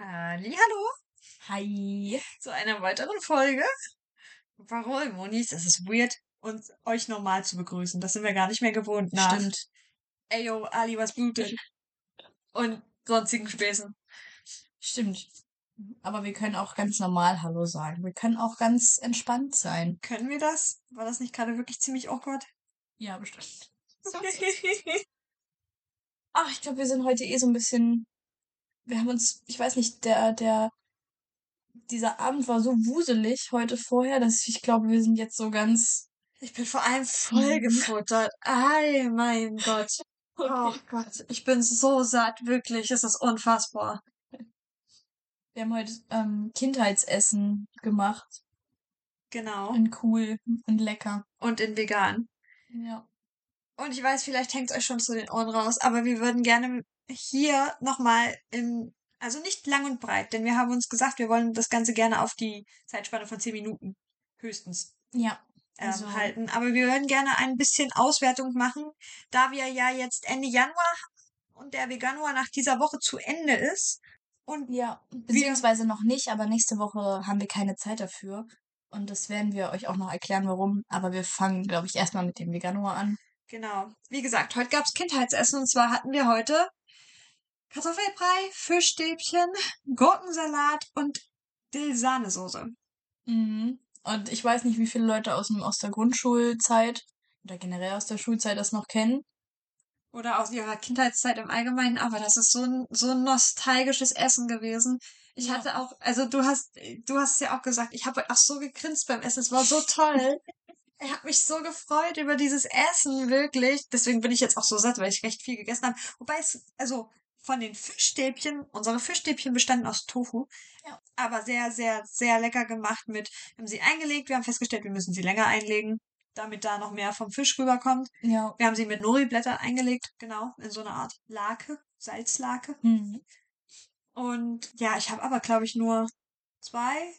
Hallo Hi. zu einer weiteren Folge. Warum, Monis? Es ist weird, uns euch normal zu begrüßen. Das sind wir gar nicht mehr gewohnt nach. Stimmt. Ey, yo, Ali, was blutet? Und sonstigen Späßen. Stimmt. Aber wir können auch ganz normal Hallo sagen. Wir können auch ganz entspannt sein. Können wir das? War das nicht gerade wirklich ziemlich awkward? Ja, bestimmt. Ach, ich glaube, wir sind heute eh so ein bisschen. Wir haben uns, ich weiß nicht, der, der, dieser Abend war so wuselig heute vorher, dass ich glaube, wir sind jetzt so ganz. Ich bin vor allem voll gefuttert. Ei, mein Gott. Oh Gott, ich bin so satt, wirklich. Es ist unfassbar. Wir haben heute ähm, Kindheitsessen gemacht. Genau. Und cool und lecker. Und in vegan. Ja. Und ich weiß, vielleicht hängt es euch schon zu den Ohren raus, aber wir würden gerne hier nochmal im, also nicht lang und breit, denn wir haben uns gesagt, wir wollen das Ganze gerne auf die Zeitspanne von 10 Minuten höchstens Ja. ähm, Also- halten. Aber wir würden gerne ein bisschen Auswertung machen, da wir ja jetzt Ende Januar haben und der Veganuar nach dieser Woche zu Ende ist. Und Ja, beziehungsweise noch nicht, aber nächste Woche haben wir keine Zeit dafür. Und das werden wir euch auch noch erklären, warum. Aber wir fangen, glaube ich, erstmal mit dem Veganuar an. Genau. Wie gesagt, heute gab's Kindheitsessen und zwar hatten wir heute Kartoffelbrei, Fischstäbchen, Gurkensalat und Dill-Sahnesoße. Mhm. Und ich weiß nicht, wie viele Leute aus, dem, aus der Grundschulzeit oder generell aus der Schulzeit das noch kennen. Oder aus ihrer Kindheitszeit im Allgemeinen, aber das ist so ein, so ein nostalgisches Essen gewesen. Ich Ja. hatte auch, also du hast, du hast es ja auch gesagt, ich habe auch so gegrinst beim Essen, es war so toll. Ich habe mich so gefreut über dieses Essen, wirklich. Deswegen bin ich jetzt auch so satt, weil ich recht viel gegessen habe. Wobei es, also von den Fischstäbchen, unsere Fischstäbchen bestanden aus Tofu. Ja. Aber sehr, sehr, sehr lecker gemacht mit, wir haben sie eingelegt, wir haben festgestellt, wir müssen sie länger einlegen, damit da noch mehr vom Fisch rüberkommt. Ja. Wir haben sie mit Nori-Blätter eingelegt, genau, in so eine Art Lake, Salzlake. Mhm. Und ja, ich habe aber, glaube ich, nur zwei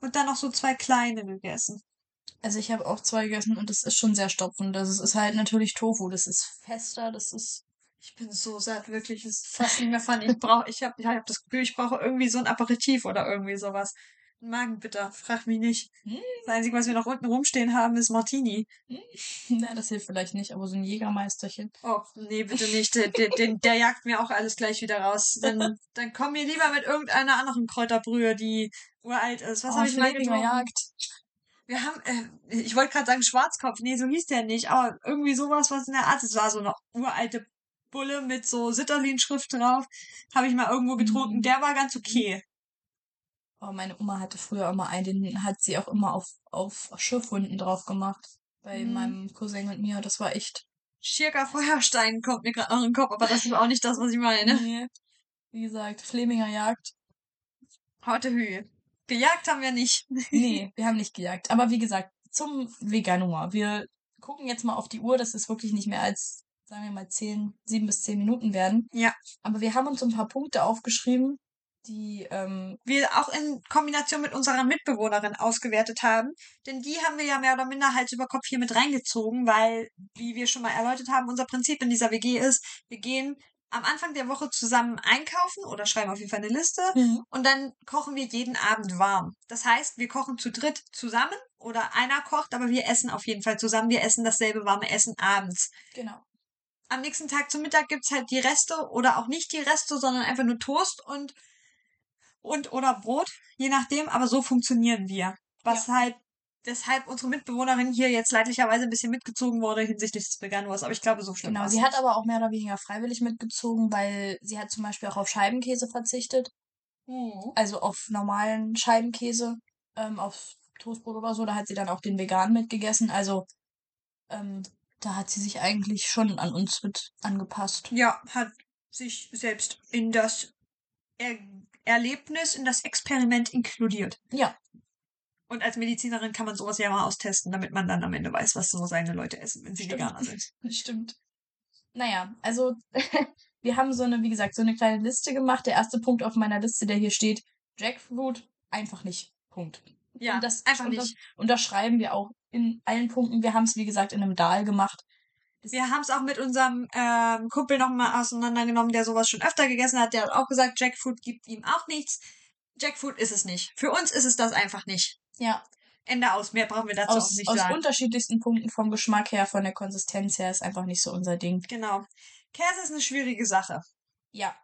und dann noch so zwei kleine gegessen. Also ich habe auch zwei gegessen und das ist schon sehr stopfend. Das ist, ist halt natürlich Tofu. Das ist fester, das ist. Ich bin so satt, wirklich. Es ist fast nicht mehr funny. Ich brauche, ich habe ich hab das Gefühl, ich brauche irgendwie so ein Aperitif oder irgendwie sowas. Ein Magenbitter, frag mich nicht. Hm. Das Einzige, was wir noch unten rumstehen haben, ist Martini. Na, das hilft vielleicht nicht, aber so ein Jägermeisterchen. Oh, nee, bitte nicht. Der, der, der, der jagt mir auch alles gleich wieder raus. Dann, dann komm mir lieber mit irgendeiner anderen Kräuterbrühe, die uralt ist. Was oh, habe ich mal getrunken? Jagd. Wir haben, äh, ich wollte gerade sagen Schwarzkopf. Nee, so hieß der nicht. Aber irgendwie sowas, was in der Art. Es war so eine uralte Bulle mit so Sitterlin-Schrift drauf. Habe ich mal irgendwo getrunken. Mhm. Der war ganz okay. Oh, meine Oma hatte früher immer einen, den hat sie auch immer auf, auf Schiffhunden drauf gemacht. Bei Mhm. meinem Cousin und mir. Das war echt. Schirker Feuerstein kommt mir gerade noch in den Kopf, aber das ist auch nicht das, was ich meine. Nee. Wie gesagt, Fleminger Jagd. Haute Höhe. Gejagt haben wir nicht. Nee, wir haben nicht gejagt. Aber wie gesagt, zum Veganuar. Wir gucken jetzt mal auf die Uhr, dass es wirklich nicht mehr als, sagen wir mal, zehn, sieben bis zehn Minuten werden. Ja. Aber wir haben uns ein paar Punkte aufgeschrieben, die, ähm, wir auch in Kombination mit unserer Mitbewohnerin ausgewertet haben. Denn die haben wir ja mehr oder minder Hals über Kopf hier mit reingezogen, weil, wie wir schon mal erläutert haben, unser Prinzip in dieser WG ist, wir gehen am Anfang der Woche zusammen einkaufen oder schreiben auf jeden Fall eine Liste und dann kochen wir jeden Abend warm. Das heißt, wir kochen zu dritt zusammen oder einer kocht, aber wir essen auf jeden Fall zusammen. Wir essen dasselbe warme Essen abends. genau. Am nächsten Tag zum Mittag gibt's halt die Reste oder auch nicht die Reste, sondern einfach nur Toast und und oder Brot, je nachdem, aber so funktionieren wir. Was halt deshalb unsere Mitbewohnerin hier jetzt leidlicherweise ein bisschen mitgezogen wurde hinsichtlich des Veganuars, aber ich glaube, so schlimm Genau, war's sie hat aber auch mehr oder weniger freiwillig mitgezogen, weil sie hat zum Beispiel auch auf Scheibenkäse verzichtet. Mhm. Also auf normalen Scheibenkäse, ähm, auf Toastbrot oder so. Da hat sie dann auch den vegan mitgegessen. Also, ähm, da hat sie sich eigentlich schon an uns mit angepasst. Ja, hat sich selbst in das er Erlebnis, in das Experiment inkludiert. Ja, Und als Medizinerin kann man sowas ja mal austesten, damit man dann am Ende weiß, was so seine Leute essen, wenn sie Stimmt. Veganer sind. das stimmt. Naja, also wir haben so eine, wie gesagt, so eine kleine Liste gemacht. Der erste Punkt auf meiner Liste, der hier steht, Jackfruit, einfach nicht. Punkt. Ja, Und das, einfach und nicht. Das unterschreiben wir auch in allen Punkten. Wir haben es, wie gesagt, in einem Dahl gemacht. Wir haben es auch mit unserem ähm, Kumpel nochmal auseinandergenommen, der sowas schon öfter gegessen hat. Der hat auch gesagt, Jackfruit gibt ihm auch nichts. Jackfruit ist es nicht. Für uns ist es das einfach nicht. Ja. Ende aus. Mehr brauchen wir dazu aus, auch nicht aus sagen. unterschiedlichsten Punkten vom Geschmack her, von der Konsistenz her ist einfach nicht so unser Ding. Genau. Käse ist eine schwierige Sache. Ja,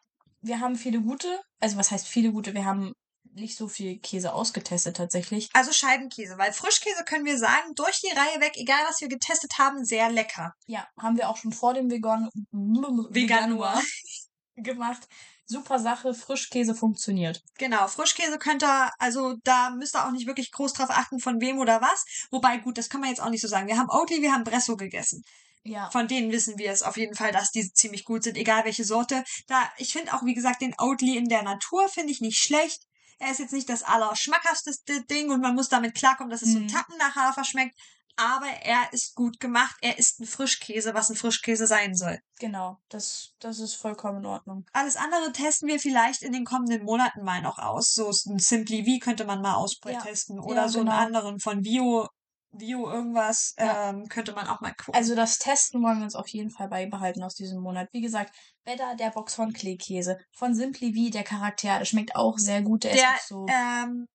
wir haben viele gute, also was heißt viele gute? Wir haben nicht so viel Käse ausgetestet tatsächlich. Also Scheibenkäse, weil Frischkäse können wir sagen, durch die Reihe weg, egal was wir getestet haben, sehr lecker. Ja, haben wir auch schon vor dem Vegan Veganuar. gemacht. Super Sache, Frischkäse funktioniert. Genau, Frischkäse könnt ihr, also da müsst ihr auch nicht wirklich groß drauf achten, von wem oder was. Wobei, gut, das kann man jetzt auch nicht so sagen. Wir haben Oatly, wir haben Bresso gegessen. Ja, Von denen wissen wir es auf jeden Fall, dass die ziemlich gut sind, egal welche Sorte. Da, ich finde auch, wie gesagt, den Oatly in der Natur finde ich nicht schlecht. Er ist jetzt nicht das allerschmackhafteste Ding und man muss damit klarkommen, dass es so Mhm. Tacken nach Hafer schmeckt. Aber er ist gut gemacht. Er ist ein Frischkäse, was ein Frischkäse sein soll. genau. Das, das ist vollkommen in Ordnung. Alles andere testen wir vielleicht in den kommenden Monaten mal noch aus. So ein Simply V könnte man mal austesten. Ja, Oder ja, so genau. einen anderen von Bio, Bio irgendwas Ja. ähm, könnte man auch mal gucken. Also das Testen wollen wir uns auf jeden Fall beibehalten aus diesem Monat. Wie gesagt, Better, der Box von Kleekäse. Von Simply V, der Charakter, schmeckt auch sehr gut. Der, der ist auch so... ähm,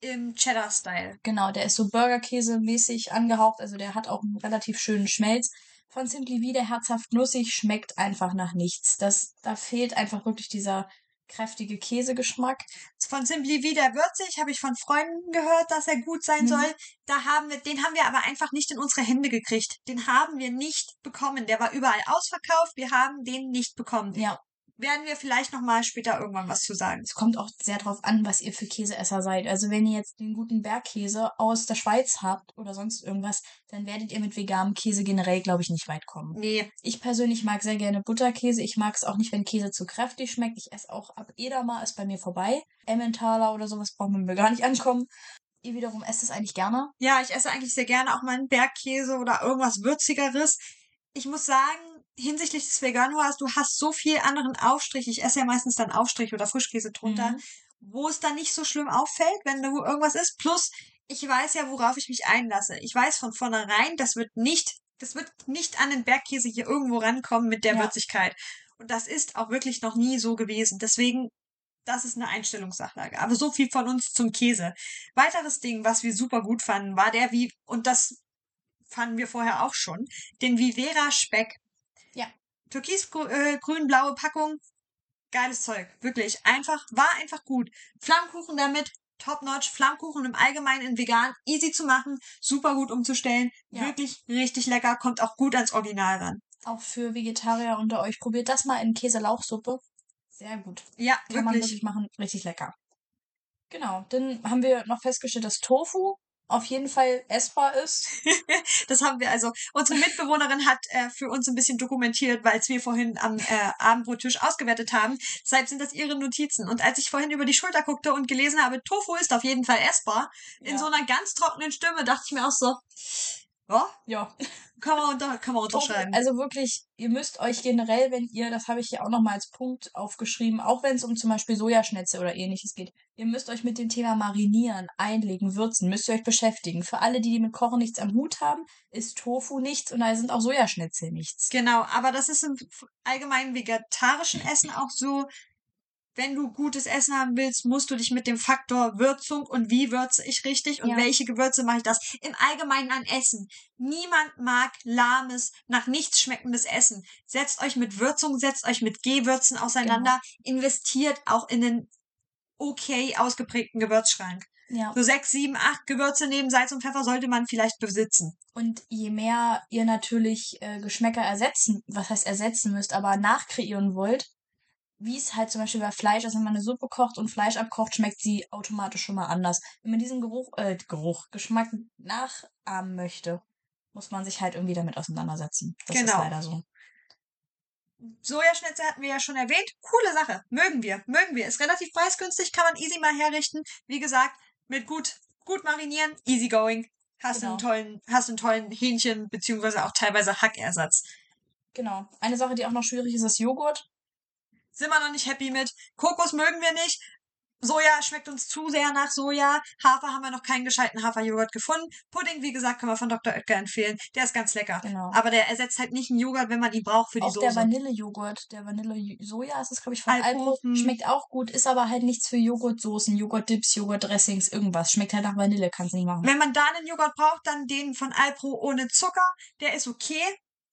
im Cheddar-Style. Genau, der ist so Burgerkäse-mäßig angehaucht, also der hat auch einen relativ schönen Schmelz. Von Simply V, der herzhaft nussig, schmeckt einfach nach nichts. Das, da fehlt einfach wirklich dieser kräftige Käsegeschmack. Von Simply V, der würzig, habe ich von Freunden gehört, dass er gut sein Mhm. soll. Da haben wir, den haben wir aber einfach nicht in unsere Hände gekriegt. Den haben wir nicht bekommen. Der war überall ausverkauft. Wir haben den nicht bekommen. Ja, Werden wir vielleicht noch mal später irgendwann was zu sagen. es kommt auch sehr drauf an, was ihr für Käseesser seid. Also wenn ihr jetzt den guten Bergkäse aus der Schweiz habt oder sonst irgendwas, dann werdet ihr mit veganem Käse generell, glaube ich, nicht weit kommen. Nee, Ich persönlich mag sehr gerne Butterkäse. Ich mag es auch nicht, wenn Käse zu kräftig schmeckt. Ich esse auch ab Edamer, ist bei mir vorbei. Emmentaler oder sowas braucht man mir gar nicht ankommen. Ihr wiederum esst es eigentlich gerne. Ja, ich esse eigentlich sehr gerne auch mal einen Bergkäse oder irgendwas Würzigeres. Ich muss sagen, hinsichtlich des Veganuars, du hast so viel anderen Aufstrich. Ich esse ja meistens dann Aufstrich oder Frischkäse drunter, Mhm. wo es dann nicht so schlimm auffällt, wenn du irgendwas isst. Plus, ich weiß ja, worauf ich mich einlasse. Ich weiß von vornherein, das wird nicht, das wird nicht an den Bergkäse hier irgendwo rankommen mit der Ja. Würzigkeit. Und das ist auch wirklich noch nie so gewesen. Deswegen das ist eine Einstellungssachlage. Aber so viel von uns zum Käse. Weiteres Ding, was wir super gut fanden, war der wie, und das fanden wir vorher auch schon, den Vivera Speck. Türkis-grün-blaue Packung. Geiles Zeug. Wirklich. Einfach, war einfach gut. Flammkuchen damit. Top notch. Flammkuchen im Allgemeinen in vegan. Easy zu machen. Super gut umzustellen. Ja. Wirklich richtig lecker. Kommt auch gut ans Original ran. Auch für Vegetarier unter euch. Probiert das mal in Käselauchsuppe. Sehr gut. Ja, Kann man wirklich. wirklich machen. Richtig lecker. Genau. Dann haben wir noch festgestellt, dass Tofu auf jeden Fall essbar ist. Das haben wir also. Unsere Mitbewohnerin hat äh, für uns ein bisschen dokumentiert, weil es wir vorhin am äh, Abendbrottisch ausgewertet haben. Deshalb sind das ihre Notizen. Und als ich vorhin über die Schulter guckte und gelesen habe, Tofu ist auf jeden Fall essbar, in Ja. so einer ganz trockenen Stimme dachte ich mir auch so, ja, Ja. kann man, unter, kann man unterschreiben. also wirklich, ihr müsst euch generell, wenn ihr, das habe ich hier auch nochmal als Punkt aufgeschrieben, auch wenn es um zum Beispiel Sojaschnitze oder ähnliches geht, ihr müsst euch mit dem Thema Marinieren, Einlegen, Würzen, müsst ihr euch beschäftigen. Für alle, die mit Kochen nichts am Hut haben, ist Tofu nichts und da sind auch Sojaschnitzel nichts. Genau, aber das ist im allgemeinen vegetarischen Essen auch so, wenn du gutes Essen haben willst, musst du dich mit dem Faktor Würzung und wie würze ich richtig und Ja. welche Gewürze mache ich das im Allgemeinen an Essen. Niemand mag lahmes, nach nichts schmeckendes Essen. Setzt euch mit Würzung, setzt euch mit Gewürzen auseinander, investiert auch in den okay ausgeprägten Gewürzschrank. Ja. So sechs, sieben, acht Gewürze neben Salz und Pfeffer sollte man vielleicht besitzen. Und je mehr ihr natürlich äh, Geschmäcker ersetzen, was heißt ersetzen müsst, aber nachkreieren wollt, wie es halt zum Beispiel bei Fleisch ist, wenn man eine Suppe kocht und Fleisch abkocht, schmeckt sie automatisch schon mal anders. Wenn man diesen Geruch, äh, Geruch, Geschmack nachahmen möchte, muss man sich halt irgendwie damit auseinandersetzen. Das ist Genau. leider so. Sojaschnitzel hatten wir ja schon erwähnt. Coole Sache. Mögen wir. Mögen wir. Ist relativ preisgünstig, kann man easy mal herrichten. Wie gesagt, mit gut, gut marinieren, easy going. Hast Genau. einen tollen, hast einen tollen Hähnchen, beziehungsweise auch teilweise Hackersatz. Genau. Eine Sache, die auch noch schwierig ist, ist Joghurt. Sind wir noch nicht happy mit. Kokos mögen wir nicht. Soja schmeckt uns zu sehr nach Soja. Hafer haben wir noch keinen gescheiten Haferjoghurt gefunden. Pudding, wie gesagt, können wir von Dr. Oetker empfehlen. Der ist ganz lecker. Genau. Aber der ersetzt halt nicht einen Joghurt, wenn man ihn braucht für die Auch Soße. der Vanillejoghurt, der Vanille-Soja ist es, glaube ich, von Alpro, hm. Schmeckt auch gut, ist aber halt nichts für Joghurtsoßen, Joghurtdips, Joghurtdressings, irgendwas. Schmeckt halt nach Vanille, kannst du nicht machen. Wenn man da einen Joghurt braucht, dann den von Alpro ohne Zucker. Der ist okay.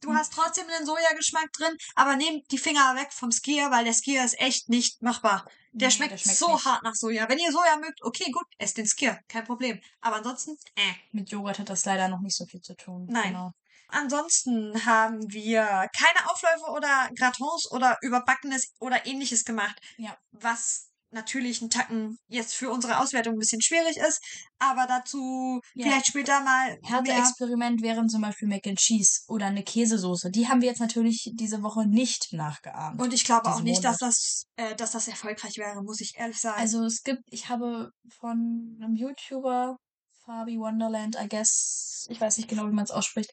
Du hast trotzdem einen Sojageschmack drin, aber nehmt die Finger weg vom Skier, weil der Skier ist echt nicht machbar. Der Nee, schmeckt, der schmeckt so nicht. hart nach Soja. Wenn ihr Soja mögt, okay, gut, esst den Skier, kein Problem. Aber ansonsten, äh. Mit Joghurt hat das leider noch nicht so viel zu tun. Nein. Genau. Ansonsten haben wir keine Aufläufe oder Gratons oder Überbackenes oder ähnliches gemacht. Ja. Was natürlich ein Tacken jetzt für unsere Auswertung ein bisschen schwierig ist, aber dazu Ja. vielleicht später mal. Härte-Experiment wären zum Beispiel Mac and Cheese oder eine Käsesoße. Die haben wir jetzt natürlich diese Woche nicht nachgeahmt. Und ich glaube auch nicht, dass das, äh, dass das erfolgreich wäre, muss ich ehrlich sagen. Also es gibt, ich habe von einem YouTuber, Fabi Wonderland, I guess, ich weiß nicht genau, wie man es ausspricht,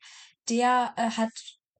der äh, hat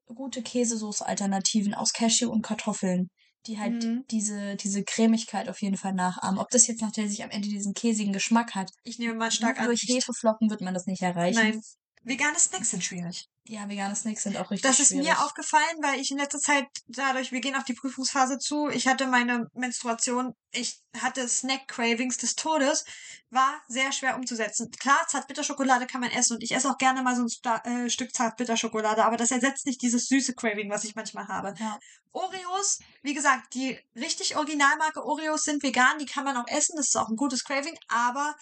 gute Käsesoße-Alternativen aus Cashew und Kartoffeln, die halt Mhm. diese, diese Cremigkeit auf jeden Fall nachahmen. Ob das jetzt natürlich am Ende diesen käsigen Geschmack hat, ich nehme mal nur stark an. durch. Hefeflocken wird man das nicht erreichen. Nein. Vegane Snacks sind schwierig. Ja, vegane Snacks sind auch richtig Das ist schwierig. mir aufgefallen, weil ich in letzter Zeit dadurch, wir gehen auf die Prüfungsphase zu, ich hatte meine Menstruation, ich hatte Snack-Cravings des Todes, war sehr schwer umzusetzen. Klar, Zartbitterschokolade kann man essen und ich esse auch gerne mal so ein Sta äh, Stück Zartbitterschokolade, aber das ersetzt nicht dieses süße Craving, was ich manchmal habe. Ja. Oreos, wie gesagt, die richtig Originalmarke Oreos sind vegan, die kann man auch essen, das ist auch ein gutes Craving, aber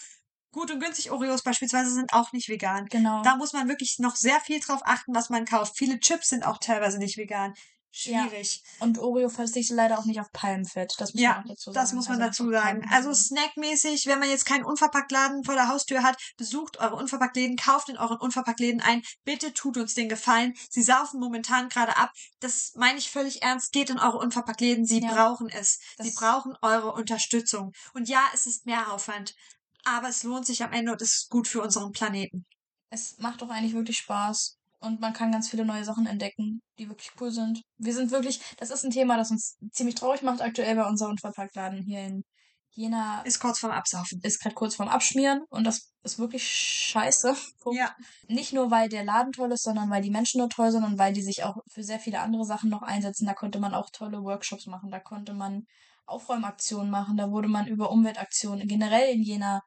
gut und günstig Oreos beispielsweise sind auch nicht vegan. Genau. Da muss man wirklich noch sehr viel drauf achten, was man kauft. Viele Chips sind auch teilweise nicht vegan. Schwierig. Und Oreo verzichtet leider auch nicht auf Palmfett. Das muss Ja, man auch dazu sagen. Das muss man Also dazu sagen. Also snackmäßig, wenn man jetzt keinen Unverpacktladen vor der Haustür hat, besucht eure Unverpacktläden, kauft in euren Unverpacktläden ein. Bitte tut uns den Gefallen. Sie saufen momentan gerade ab. Das meine ich völlig ernst. Geht in eure Unverpacktläden. Sie Ja. brauchen es. Sie Das- brauchen eure Unterstützung. Und ja, es ist mehr Aufwand. Aber es lohnt sich am Ende und ist gut für unseren Planeten. es macht doch eigentlich wirklich Spaß. Und man kann ganz viele neue Sachen entdecken, die wirklich cool sind. Wir sind wirklich, das ist ein Thema, das uns ziemlich traurig macht aktuell bei unserem Unverpacktladen hier in Jena. Ist kurz vorm Absaufen. Ist gerade kurz vorm Abschmieren und das ist wirklich scheiße. Punkt. Ja. Nicht nur, weil der Laden toll ist, sondern weil die Menschen nur toll sind und weil die sich auch für sehr viele andere Sachen noch einsetzen. Da konnte man auch tolle Workshops machen, da konnte man Aufräumaktionen machen, da wurde man über Umweltaktionen generell in Jena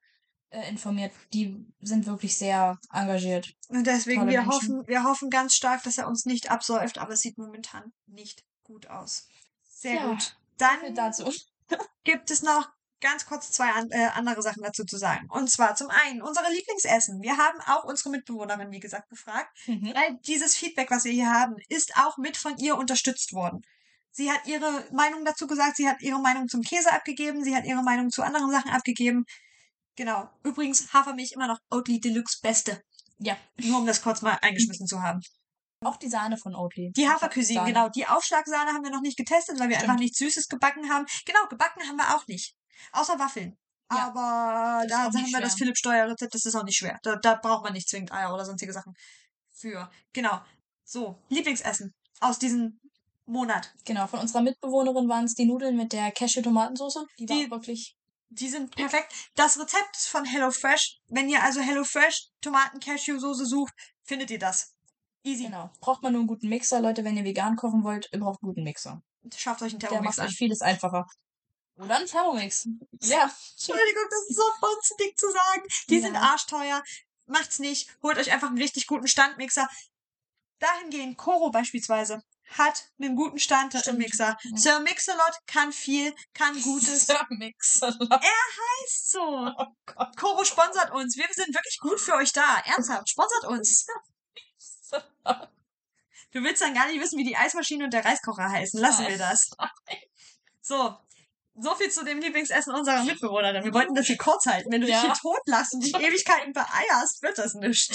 äh, informiert. Die sind wirklich sehr engagiert. Und deswegen, Tolle wir Menschen. hoffen, wir hoffen ganz stark, dass er uns nicht absäuft, aber es sieht momentan nicht gut aus. Sehr Ja, gut. Dann dazu. gibt es noch ganz kurz zwei an, äh, andere Sachen dazu zu sagen. Und zwar zum einen unsere Lieblingsessen. Wir haben auch unsere Mitbewohnerin, wie gesagt, gefragt, Mhm. weil dieses Feedback, was wir hier haben, ist auch mit von ihr unterstützt worden. Sie hat ihre Meinung dazu gesagt, sie hat ihre Meinung zum Käse abgegeben, sie hat ihre Meinung zu anderen Sachen abgegeben. Genau. Übrigens, Hafermilch immer noch Oatly Deluxe Beste. Ja, Nur um das kurz mal eingeschmissen zu haben. auch die Sahne von Oatly. Die Hafercuisine, genau. Die Aufschlagsahne haben wir noch nicht getestet, weil wir Stimmt. einfach nichts Süßes gebacken haben. Genau, gebacken haben wir auch nicht. Außer Waffeln. Ja, Aber da haben wir das. Philipp Steuer Rezept, das ist auch nicht schwer. Da, da braucht man nicht zwingend Eier oder sonstige Sachen für. Genau. So, Lieblingsessen aus diesem Monat. Genau, von unserer Mitbewohnerin waren es die Nudeln mit der Cashew-Tomatensauce. Die war Die- auch wirklich. Die sind perfekt. Das Rezept ist von HelloFresh. Wenn ihr also HelloFresh Tomaten-Cashew-Soße sucht, findet ihr das. Easy. Genau. Braucht man nur einen guten Mixer, Leute. Wenn ihr vegan kochen wollt, ihr braucht einen guten Mixer. Schafft euch einen Der Thermomix macht an. euch vieles einfacher. Oder einen Thermomix. Ja. Entschuldigung, das ist so bonzendick zu sagen. Die Ja. sind arschteuer. Macht's nicht. Holt euch einfach einen richtig guten Standmixer. Dahingehend, Koro beispielsweise hat einen guten Standmixer. Ja. Sir Mixelot kann viel, kann Gutes. Mixer. Ist so. Oh. Koro sponsert uns. Wir sind wirklich gut für euch da. Ernsthaft, sponsert uns. Du willst dann gar nicht wissen, wie die Eismaschine und der Reiskocher heißen. Lassen wir das. So. So viel zu dem Lieblingsessen unserer Mitbewohnerin. Wir wollten das hier kurz halten. Wenn du dich Ja. hier tot und dich Ewigkeiten beeierst, wird das nicht.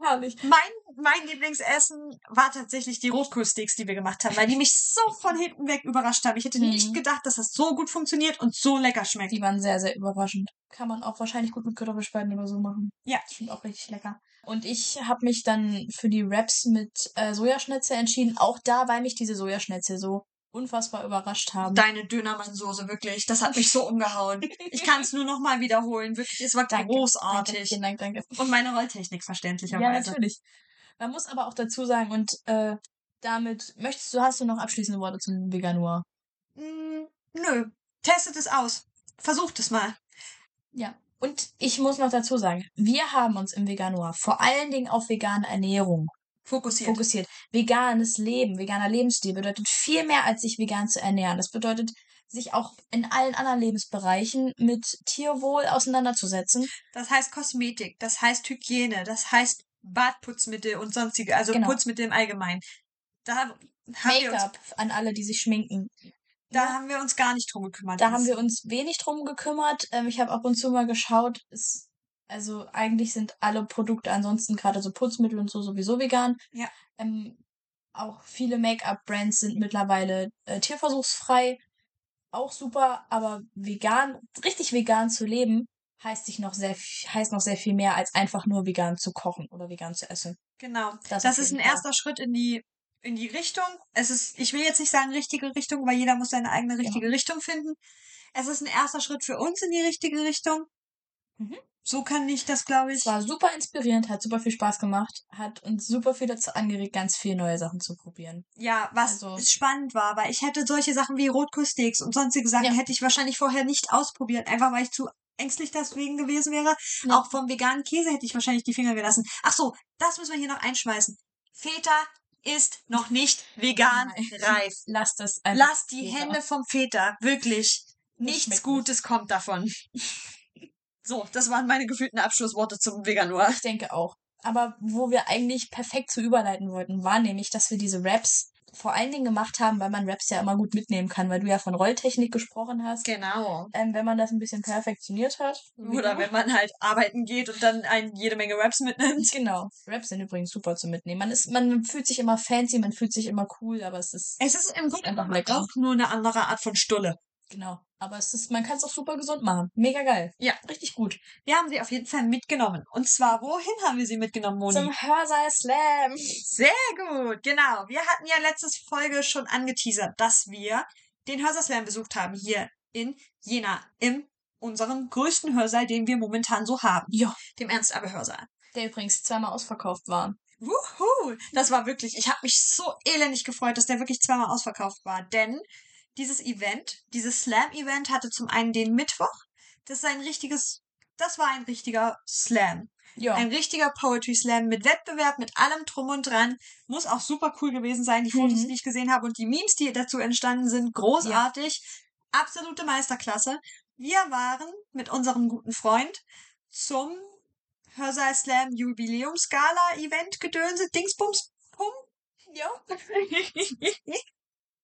Herrlich. Mein, mein Lieblingsessen war tatsächlich die Rotkohlsteaks, die wir gemacht haben, weil die mich so von hinten weg überrascht haben. Ich hätte Mhm. nicht gedacht, dass das so gut funktioniert und so lecker schmeckt. Die waren sehr, sehr überraschend. Kann man auch wahrscheinlich gut mit Kartoffelspalten oder so machen. Ja. Ich finde auch richtig lecker. Und ich habe mich dann für die Wraps mit äh, Sojaschnitzel entschieden. Auch da, weil mich diese Sojaschnitzel so unfassbar überrascht haben. Deine Dönermann-Soße, wirklich. Das hat mich so umgehauen. Ich kann es nur noch mal wiederholen. Wirklich, es war Danke, großartig. Danke, vielen Dank, danke. Und meine Rolltechnik, Ja, verständlicherweise. natürlich. Man muss aber auch dazu sagen, und äh, damit möchtest du, hast du noch abschließende Worte zum Veganur? Mm, nö. Testet es aus. Versucht es mal. Ja. Und ich muss noch dazu sagen, wir haben uns im Veganur vor allen Dingen auf vegane Ernährung Fokussiert. fokussiert. Veganes Leben, veganer Lebensstil bedeutet viel mehr, als sich vegan zu ernähren. Das bedeutet, sich auch in allen anderen Lebensbereichen mit Tierwohl auseinanderzusetzen. Das heißt Kosmetik, das heißt Hygiene, das heißt Badputzmittel und sonstige, also Genau. Putzmittel im Allgemeinen. Da haben wir uns, Make-up an alle, die sich schminken. da haben wir uns gar nicht drum gekümmert. Da haben wir uns wenig drum gekümmert. Ähm, ich habe ab und zu mal geschaut. Es, also eigentlich sind alle Produkte ansonsten gerade so Putzmittel und so sowieso vegan. Ja. Ähm, auch viele Make-up-Brands sind mittlerweile äh, tierversuchsfrei. Auch super, aber vegan, richtig vegan zu leben, heißt sich noch sehr, heißt noch sehr viel mehr als einfach nur vegan zu kochen oder vegan zu essen. Genau. Das Das, ist ein Fall. erster Schritt in die in die Richtung. Es ist, ich will jetzt nicht sagen richtige Richtung, weil jeder muss seine eigene richtige Richtung finden. Es ist ein erster Schritt für uns in die richtige Richtung. Mhm. So kann ich das, glaube ich. Es war super inspirierend, hat super viel Spaß gemacht, hat uns super viel dazu angeregt, ganz viele neue Sachen zu probieren. Ja, was Also- spannend war, weil ich hätte solche Sachen wie Rotkusssteaks und sonstige Sachen Ja. hätte ich wahrscheinlich vorher nicht ausprobiert, einfach weil ich zu ängstlich deswegen gewesen wäre. Ja. Auch vom veganen Käse hätte ich wahrscheinlich die Finger gelassen. Ach so, das müssen wir hier noch einschmeißen. Feta ist noch nicht vegan Nein. reif. Lass das einfach. Lass die Feta. Hände vom Feta, wirklich. Nichts Gutes kommt davon. So, das waren meine gefühlten Abschlussworte zum Veganuar. Ich denke auch. Aber wo wir eigentlich perfekt zu überleiten wollten, war nämlich, dass wir diese Raps vor allen Dingen gemacht haben, weil man Raps ja immer gut mitnehmen kann, weil du ja von Rolltechnik gesprochen hast. Genau. Ähm, wenn man das ein bisschen perfektioniert hat. Oder wenn man halt arbeiten geht und dann ein, jede Menge Raps mitnimmt. Genau. Raps sind übrigens super zu mitnehmen. Man ist, man fühlt sich immer fancy, man fühlt sich immer cool, aber es ist Es ist im Grunde einfach auch nur eine andere Art von Stulle. Genau. Aber es ist, man kann es auch super gesund machen. Mega geil. Ja. Richtig gut. Wir haben sie auf jeden Fall mitgenommen. Und zwar, wohin haben wir sie mitgenommen, Moni? Zum Hörsaal Slam. Sehr gut, genau. Wir hatten ja letzte Folge schon angeteasert, dass wir den Hörsaal besucht haben hier in Jena, in unserem größten Hörsaal, den wir momentan so haben, Ja. dem Ernst-Abbe-Hörsaal. Der übrigens zweimal ausverkauft war. Wuhu! Das war wirklich, ich habe mich so elendig gefreut, dass der wirklich zweimal ausverkauft war. Denn dieses Event, dieses Slam-Event hatte zum einen den Mittwoch. Das ist ein richtiges, das war ein richtiger Slam. Ja. Ein richtiger Poetry Slam mit Wettbewerb, mit allem drum und dran. Muss auch super cool gewesen sein. Die Fotos, Mhm. die ich gesehen habe und die Memes, die dazu entstanden sind, großartig. Absolute Meisterklasse. Wir waren mit unserem guten Freund zum Hörsaal Slam Jubiläumsgala Event gedönse Dingsbums Pum. ja.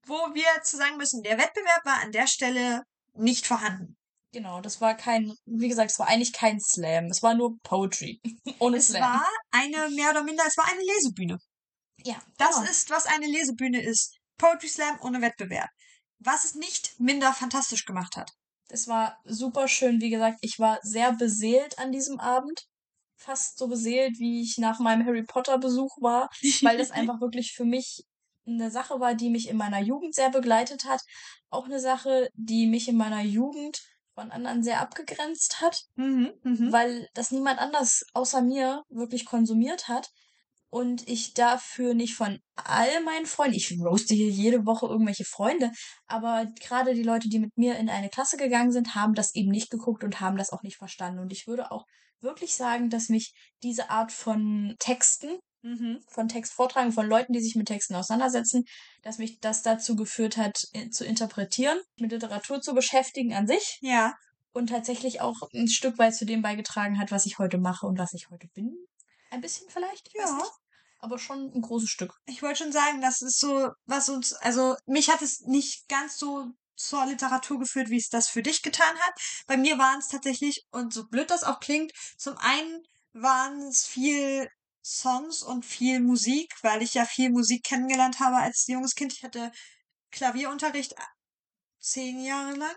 Wo wir zu sagen müssen, der Wettbewerb war an der Stelle nicht vorhanden. Genau, das war kein, wie gesagt, es war eigentlich kein Slam. Es war nur Poetry. Ohne Es Slam. war eine, mehr oder minder, es war eine Lesebühne. ja, Das genau. ist, was eine Lesebühne ist. Poetry Slam ohne Wettbewerb. Was es nicht minder fantastisch gemacht hat. Es war super schön. Wie gesagt, ich war sehr beseelt an diesem Abend. Fast so beseelt, wie ich nach meinem Harry Potter Besuch war, weil das einfach wirklich für mich eine Sache war, die mich in meiner Jugend sehr begleitet hat. Auch eine Sache, die mich in meiner Jugend von anderen sehr abgegrenzt hat. Mhm, mhm. weil das niemand anders außer mir wirklich konsumiert hat. Und ich dafür nicht von all meinen Freunden, ich roaste hier jede Woche irgendwelche Freunde, aber gerade die Leute, die mit mir in eine Klasse gegangen sind, haben das eben nicht geguckt und haben das auch nicht verstanden. Und ich würde auch wirklich sagen, dass mich diese Art von Texten, Mhm. von Textvortragen, von Leuten, die sich mit Texten auseinandersetzen, dass mich das dazu geführt hat, zu interpretieren, mit Literatur zu beschäftigen an sich Ja. und tatsächlich auch ein Stück weit zu dem beigetragen hat, was ich heute mache und was ich heute bin. Ein bisschen vielleicht, Ja. Aber schon ein großes Stück. Ich wollte schon sagen, das ist so, was uns, also mich hat es nicht ganz so zur Literatur geführt, wie es das für dich getan hat. Bei mir waren es tatsächlich, und so blöd das auch klingt, zum einen waren es viel Songs und viel Musik, weil ich ja viel Musik kennengelernt habe als junges Kind. Ich hatte Klavierunterricht zehn Jahre lang.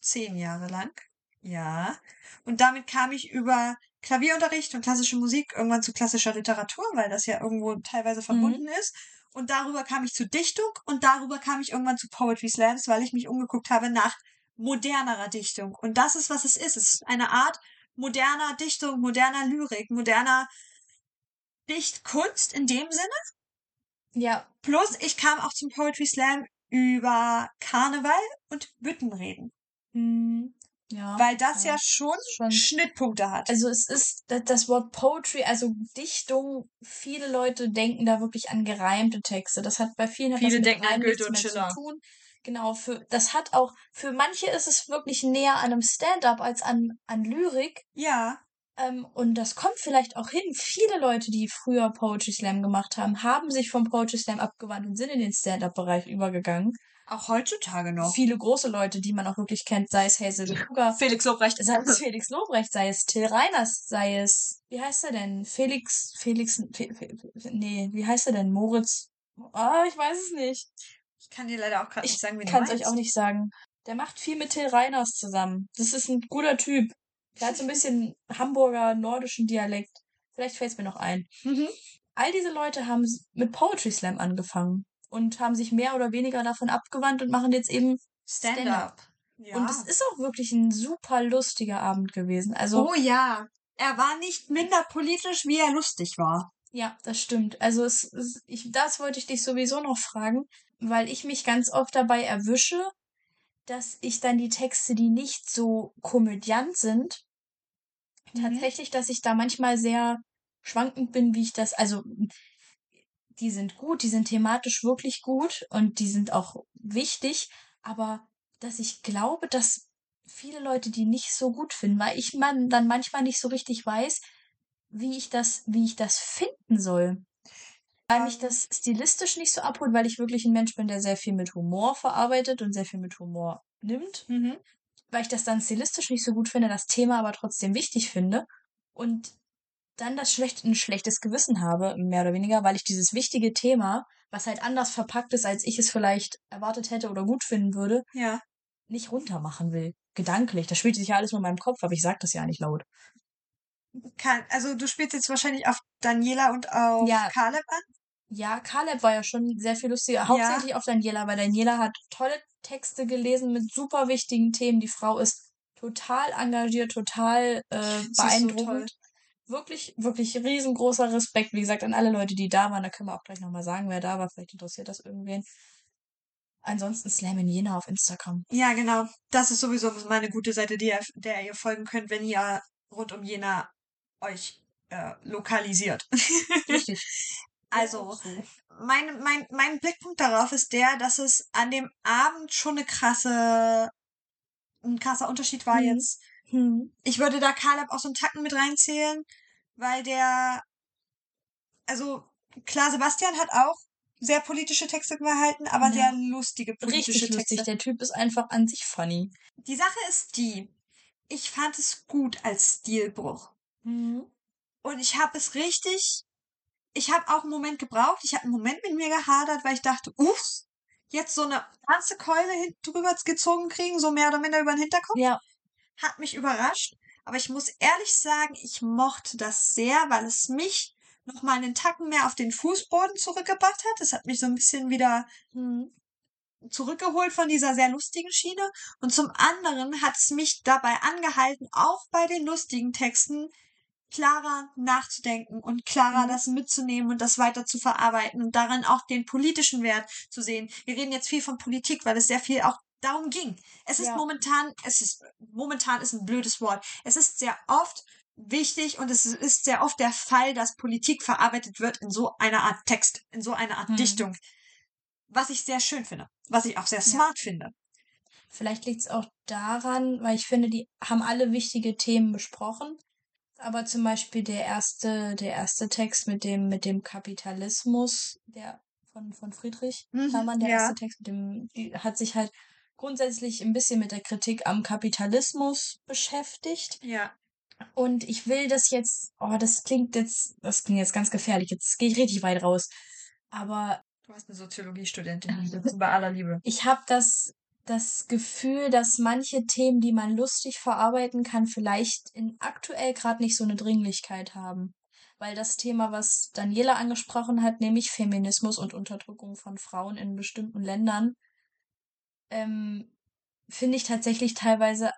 Zehn Jahre lang. Ja. Und damit kam ich über Klavierunterricht und klassische Musik irgendwann zu klassischer Literatur, weil das ja irgendwo teilweise verbunden ist. Und darüber kam ich zu Dichtung und darüber kam ich irgendwann zu Poetry Slams, weil ich mich umgeguckt habe nach modernerer Dichtung. Und das ist, was es ist. Es ist eine Art moderner Dichtung, moderner Lyrik, moderner Dichtkunst in dem Sinne. Ja. Plus, ich kam auch zum Poetry Slam über Karneval und Büttenreden. Hm, ja. Weil das ja, ja schon, schon. Schnittpunkte hat. Also es ist da- das Wort Poetry, also Dichtung, viele Leute denken da wirklich an gereimte Texte. Das hat bei vielen Viele denken an Goethe und Schiller. zu tun. Genau, für das hat auch, für manche ist es wirklich näher an einem Stand-up als an, an Lyrik. ja. Ähm, und das kommt vielleicht auch hin. Viele Leute, die früher Poetry Slam gemacht haben, haben sich vom Poetry Slam abgewandt und sind in den Stand-up-Bereich übergegangen. Auch heutzutage noch. Viele große Leute, die man auch wirklich kennt, sei es Hazel Sugar, Felix Lobrecht. sei es Felix Lobrecht, sei es Till Reiners, sei es, wie heißt er denn? Felix, Felix, Fe, Fe, nee, wie heißt er denn? Moritz? Ah, ich weiß es nicht. Ich kann dir leider auch gerade nicht Ich sagen, wie kann es euch auch nicht sagen. Der macht viel mit Till Reiners zusammen. Das ist ein guter Typ. Der hat so ein bisschen Hamburger nordischen Dialekt. Vielleicht fällt es mir noch ein. Mhm. All diese Leute haben mit Poetry Slam angefangen und haben sich mehr oder weniger davon abgewandt und machen jetzt eben Stand-up. Ja. Und es ist auch wirklich ein super lustiger Abend gewesen. Also, oh ja. Er war nicht minder politisch, wie er lustig war. ja, das stimmt. Also, es, es, ich, das wollte ich dich sowieso noch fragen, weil ich mich ganz oft dabei erwische, dass ich dann die Texte, die nicht so komödiant sind, Mhm. tatsächlich, dass ich da manchmal sehr schwankend bin, wie ich das, also, die sind gut, die sind thematisch wirklich gut und die sind auch wichtig, aber dass ich glaube, dass viele Leute die nicht so gut finden, weil ich man dann manchmal nicht so richtig weiß, wie ich das, wie ich das finden soll. Weil mich Ähm. das stilistisch nicht so abholt, weil ich wirklich ein Mensch bin, der sehr viel mit Humor verarbeitet und sehr viel mit Humor nimmt Mhm. Weil ich das dann stilistisch nicht so gut finde, das Thema aber trotzdem wichtig finde und dann das schlecht, ein schlechtes Gewissen habe, mehr oder weniger, weil ich dieses wichtige Thema, was halt anders verpackt ist, als ich es vielleicht erwartet hätte oder gut finden würde, Ja. nicht runtermachen will. Gedanklich. Das spielt sich ja alles nur in meinem Kopf, aber ich sag das ja nicht laut. Kann, also du spielst jetzt wahrscheinlich auf Daniela und auf Ja. Caleb an? Ja, Caleb war ja schon sehr viel lustiger. Hauptsächlich auf Daniela, weil Daniela hat tolle Texte gelesen mit super wichtigen Themen. Die Frau ist total engagiert, total äh, so beeindruckend. Wirklich, wirklich riesengroßer Respekt, wie gesagt, an alle Leute, die da waren. Da können wir auch gleich nochmal sagen, wer da war. Vielleicht interessiert das irgendwen. Ansonsten Slam in Jena auf Instagram. Ja, genau. Das ist sowieso mal eine gute Seite, die ihr, der ihr folgen könnt, wenn ihr rund um Jena euch äh, lokalisiert. Richtig. Also, mein, mein, mein Blickpunkt darauf ist der, dass es an dem Abend schon eine krasse, ein krasser Unterschied war Mhm. jetzt. Hm. Ich würde da Caleb auch so einen Tacken mit reinzählen, weil der, also klar, Sebastian hat auch sehr politische Texte gehalten, aber Ja. sehr lustige politische Richtig Texte. lustig. Der Typ ist einfach an sich funny. Die Sache ist die, ich fand es gut als Stilbruch. Mhm. Und ich habe es richtig, ich habe auch einen Moment gebraucht. Ich habe einen Moment mit mir gehadert, weil ich dachte, uff, jetzt so eine ganze Keule drüber gezogen kriegen, so mehr oder minder über den Hinterkopf. Ja, Hat mich überrascht. Aber ich muss ehrlich sagen, ich mochte das sehr, weil es mich noch mal einen Tacken mehr auf den Fußboden zurückgebracht hat. Es hat mich so ein bisschen wieder hm. zurückgeholt von dieser sehr lustigen Schiene. Und zum anderen hat es mich dabei angehalten, auch bei den lustigen Texten klarer nachzudenken und klarer Mhm. das mitzunehmen und das weiter zu verarbeiten und darin auch den politischen Wert zu sehen. Wir reden jetzt viel von Politik, weil es sehr viel auch darum ging. Es ist Ja. momentan, es ist, momentan ist ein blödes Wort. Es ist sehr oft wichtig und es ist sehr oft der Fall, dass Politik verarbeitet wird in so einer Art Text, in so einer Art Mhm. Dichtung. Was ich sehr schön finde. Was ich auch sehr smart finde. Vielleicht liegt es auch daran, weil ich finde, die haben alle wichtige Themen besprochen. Aber zum Beispiel der erste, der erste Text mit dem, mit dem Kapitalismus, der von, von Friedrich Mhm, Hermann, der ja. erste Text mit dem, hat sich halt grundsätzlich ein bisschen mit der Kritik am Kapitalismus beschäftigt. Ja. Und ich will das jetzt, oh, das klingt jetzt, das klingt jetzt ganz gefährlich. Jetzt gehe ich richtig weit raus. Aber Du hast eine Soziologiestudentin, bei aller Liebe. ich habe das, das Gefühl, dass manche Themen, die man lustig verarbeiten kann, vielleicht in aktuell gerade nicht so eine Dringlichkeit haben. weil das Thema, was Daniela angesprochen hat, nämlich Feminismus und Unterdrückung von Frauen in bestimmten Ländern, ähm, finde ich tatsächlich teilweise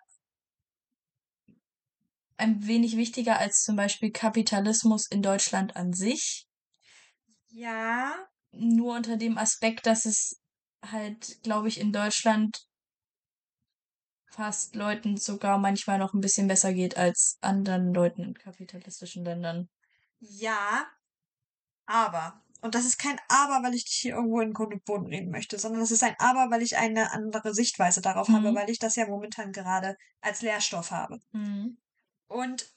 ein wenig wichtiger als zum Beispiel Kapitalismus in Deutschland an sich. Ja. Nur unter dem Aspekt, dass es halt, glaube ich, in Deutschland fast Leuten sogar manchmal noch ein bisschen besser geht als anderen Leuten in kapitalistischen Ländern. Ja, aber. Und das ist kein Aber, weil ich dich hier irgendwo in Grund und Boden reden möchte, sondern das ist ein Aber, weil ich eine andere Sichtweise darauf mhm. habe, weil ich das ja momentan gerade als Lehrstoff habe. Mhm. Und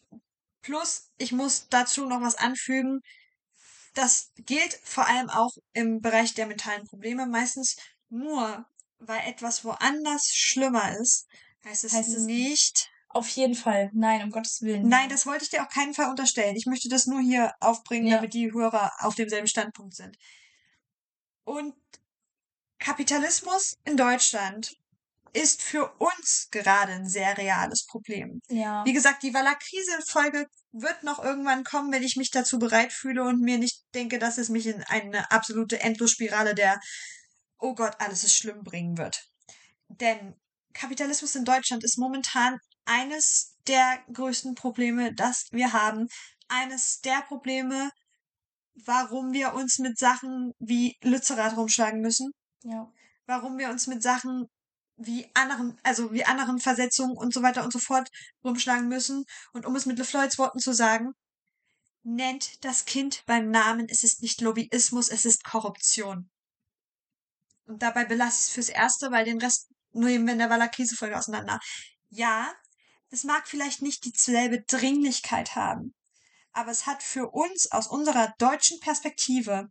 plus, ich muss dazu noch was anfügen. Das gilt vor allem auch im Bereich der mentalen Probleme. Meistens nur, weil etwas woanders schlimmer ist, heißt es heißt nicht. Auf jeden Fall. Nein, um Gottes Willen. Nein, das wollte ich dir auf keinen Fall unterstellen. Ich möchte das nur hier aufbringen, ja. damit die Hörer auf demselben Standpunkt sind. Und Kapitalismus in Deutschland ist für uns gerade ein sehr reales Problem. Ja. Wie gesagt, die Walla-Krise-Folge wird noch irgendwann kommen, wenn ich mich dazu bereit fühle und mir nicht denke, dass es mich in eine absolute Endlosspirale der Oh Gott, alles ist schlimm bringen wird. Denn Kapitalismus in Deutschland ist momentan eines der größten Probleme, das wir haben. Eines der Probleme, warum wir uns mit Sachen wie Lützerath rumschlagen müssen. Ja. Warum wir uns mit Sachen wie anderen, also wie anderen Versetzungen und so weiter und so fort rumschlagen müssen. Und um es mit LeFloids Worten zu sagen, nennt das Kind beim Namen, es ist nicht Lobbyismus, es ist Korruption. Und dabei belasse ich es fürs Erste, weil den Rest nehmen wir in der Waller-Krise-Folge auseinander. Ja, es mag vielleicht nicht dieselbe Dringlichkeit haben, aber es hat für uns aus unserer deutschen Perspektive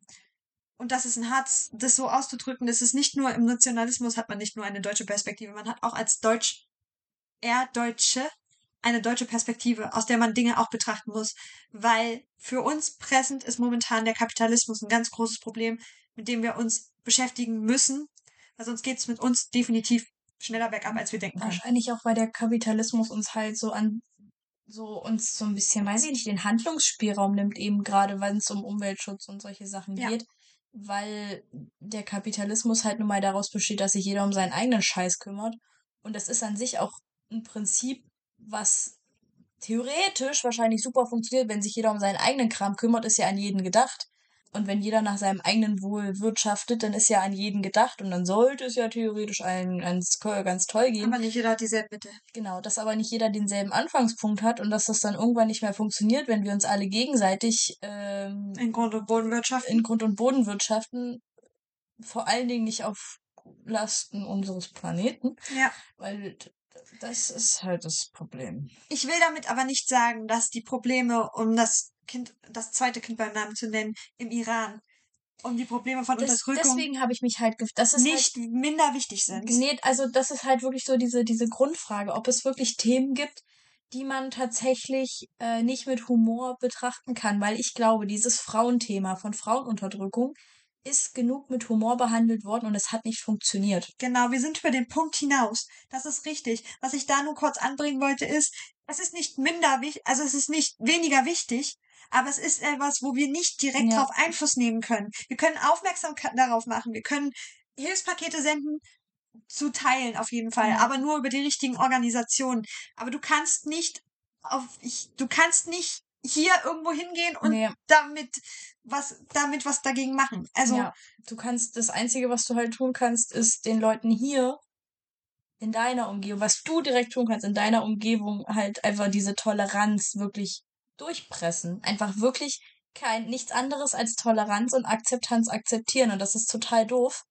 und das ist ein hart, das so auszudrücken, das ist nicht nur im Nationalismus hat man nicht nur eine deutsche Perspektive, man hat auch als Deutsch, er Deutsche, eine deutsche Perspektive, aus der man Dinge auch betrachten muss, weil für uns präsent ist momentan der Kapitalismus ein ganz großes Problem, mit dem wir uns beschäftigen müssen, weil sonst geht es mit uns definitiv schneller bergab, als wir denken können. Wahrscheinlich auch, weil der Kapitalismus uns halt so an so uns so ein bisschen, weiß ich nicht, den Handlungsspielraum nimmt, eben gerade wenn es um Umweltschutz und solche Sachen ja. geht weil der Kapitalismus halt nun mal daraus besteht, dass sich jeder um seinen eigenen Scheiß kümmert. Und das ist an sich auch ein Prinzip, was theoretisch wahrscheinlich super funktioniert, wenn sich jeder um seinen eigenen Kram kümmert, ist ja an jeden gedacht. Und wenn jeder nach seinem eigenen Wohl wirtschaftet, dann ist ja an jeden gedacht und dann sollte es ja theoretisch allen ganz, ganz toll gehen. Aber nicht jeder hat dieselbe Mitte. Genau, dass aber nicht jeder denselben Anfangspunkt hat und dass das dann irgendwann nicht mehr funktioniert, wenn wir uns alle gegenseitig ähm, in Grund und Boden wirtschaften. In Grund und Boden wirtschaften. Vor allen Dingen nicht auf Lasten unseres Planeten. Ja. Weil das ist halt das Problem. Ich will damit aber nicht sagen, dass die Probleme um das Kind, das zweite Kind beim Namen zu nennen, im Iran, um die Probleme von das, Unterdrückung. Deswegen habe ich mich halt, das ist nicht halt, minder wichtig sind. Nee, also das ist halt wirklich so diese, diese Grundfrage, ob es wirklich Themen gibt, die man tatsächlich äh, nicht mit Humor betrachten kann, weil ich glaube, dieses Frauenthema von Frauenunterdrückung ist genug mit Humor behandelt worden und es hat nicht funktioniert. Genau, wir sind über den Punkt hinaus. Das ist richtig. Was ich da nur kurz anbringen wollte, ist, es ist nicht minder wichtig, also es ist nicht weniger wichtig, aber es ist etwas, wo wir nicht direkt ja. darauf Einfluss nehmen können. Wir können Aufmerksamkeit darauf machen, wir können Hilfspakete senden, zu teilen auf jeden Fall, ja. aber nur über die richtigen Organisationen. Aber du kannst nicht auf, ich, du kannst nicht hier irgendwo hingehen und nee. damit was, damit was dagegen machen. Also. Ja, du kannst, das Einzige, was du halt tun kannst, ist den Leuten hier in deiner Umgebung, was du direkt tun kannst, in deiner Umgebung halt einfach diese Toleranz wirklich durchpressen. Einfach wirklich kein, nichts anderes als Toleranz und Akzeptanz akzeptieren. Und das ist total doof.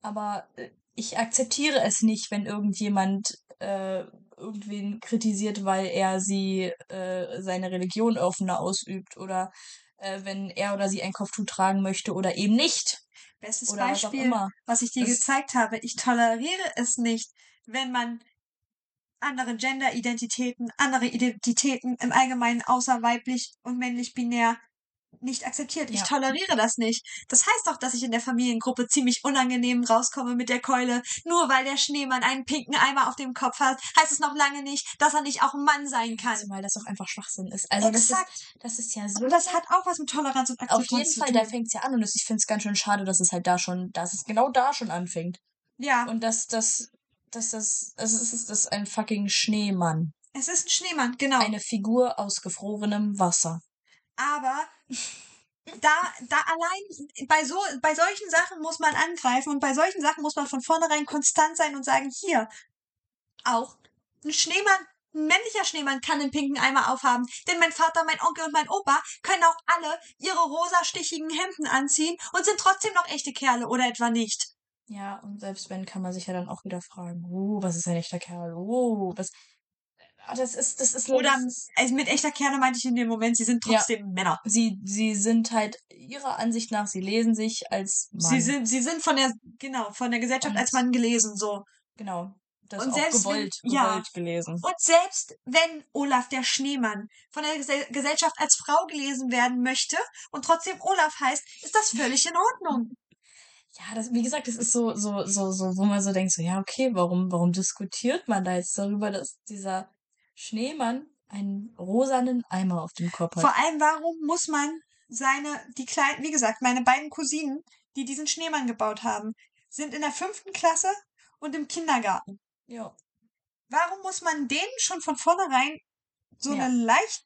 Aber äh, ich akzeptiere es nicht, wenn irgendjemand äh, irgendwen kritisiert, weil er sie äh, seine Religion offener ausübt oder äh, wenn er oder sie ein Kopftuch tragen möchte oder eben nicht. Bestes oder Beispiel, was, was, ich dir das gezeigt habe. Ich toleriere es nicht, wenn man andere Gender-Identitäten, andere Identitäten im Allgemeinen außer weiblich und männlich binär nicht akzeptiert. Ich Ja. toleriere das nicht. Das heißt doch, dass ich in der Familiengruppe ziemlich unangenehm rauskomme mit der Keule. Nur weil der Schneemann einen pinken Eimer auf dem Kopf hat, heißt es noch lange nicht, dass er nicht auch ein Mann sein kann. Zumal das auch einfach Schwachsinn ist. Also das ist, Exakt. das ist ja so. Und das hat auch was mit Toleranz und Akzeptanz auf jeden Fall, da fängt's ja an und ich finde es ganz schön schade, dass es halt da schon, dass es genau da schon anfängt. ja, Und dass das, dass das, es ist, ist ein fucking Schneemann. es ist ein Schneemann, genau. Eine Figur aus gefrorenem Wasser. Aber da, da allein bei so, bei solchen Sachen muss man angreifen und bei solchen Sachen muss man von vornherein konstant sein und sagen, hier, auch ein Schneemann, ein männlicher Schneemann kann einen pinken Eimer aufhaben. Denn mein Vater, mein Onkel und mein Opa können auch alle ihre rosastichigen Hemden anziehen und sind trotzdem noch echte Kerle oder etwa nicht. Ja, und selbst wenn, kann man sich ja dann auch wieder fragen, oh, was ist ein echter Kerl? Oh, was. Ah, Das ist, das ist, Oder also mit echter Kerle meinte ich in dem Moment, sie sind Ja. trotzdem Männer. sie, sie sind halt ihrer Ansicht nach, sie lesen sich als Mann. Sie sind, sie sind von der, genau, von der Gesellschaft Und- als Mann gelesen, so. Genau. Das Und auch selbst wenn- gewollt, ja. gewollt gelesen. Und selbst wenn Olaf der Schneemann von der Gesell Gesellschaft als Frau gelesen werden möchte und trotzdem Olaf heißt, ist das völlig in Ordnung. Ja, das, wie gesagt, das ist so, so, so, so, wo man so denkt, so, ja, okay, warum, warum diskutiert man da jetzt darüber, dass dieser Schneemann einen rosanen Eimer auf dem Kopf hat? Vor allem, warum muss man seine, die kleinen, wie gesagt, meine beiden Cousinen, die diesen Schneemann gebaut haben, sind in der fünften Klasse und im Kindergarten. ja. Warum muss man denen schon von vornherein so Ja. eine leicht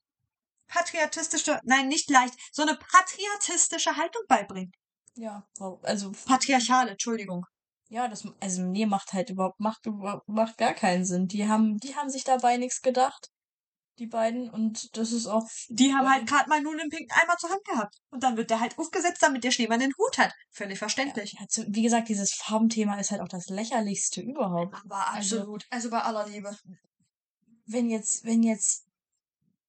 patriotistische, nein, nicht leicht, so eine patriotistische Haltung beibringen? Ja, also, Patriarchale, Entschuldigung. ja, das, also, nee, macht halt überhaupt, macht überhaupt, macht gar keinen Sinn. Die haben, die haben sich dabei nichts gedacht. Die beiden, und das ist auch, Die haben halt gerade mal nur einen pinken Eimer zur Hand gehabt. Und dann wird der halt aufgesetzt, damit der Schneemann den Hut hat. Völlig verständlich. ja, zu- wie gesagt, dieses Farbenthema ist halt auch das lächerlichste überhaupt. Aber absolut. Also bei aller Liebe. wenn jetzt, wenn jetzt,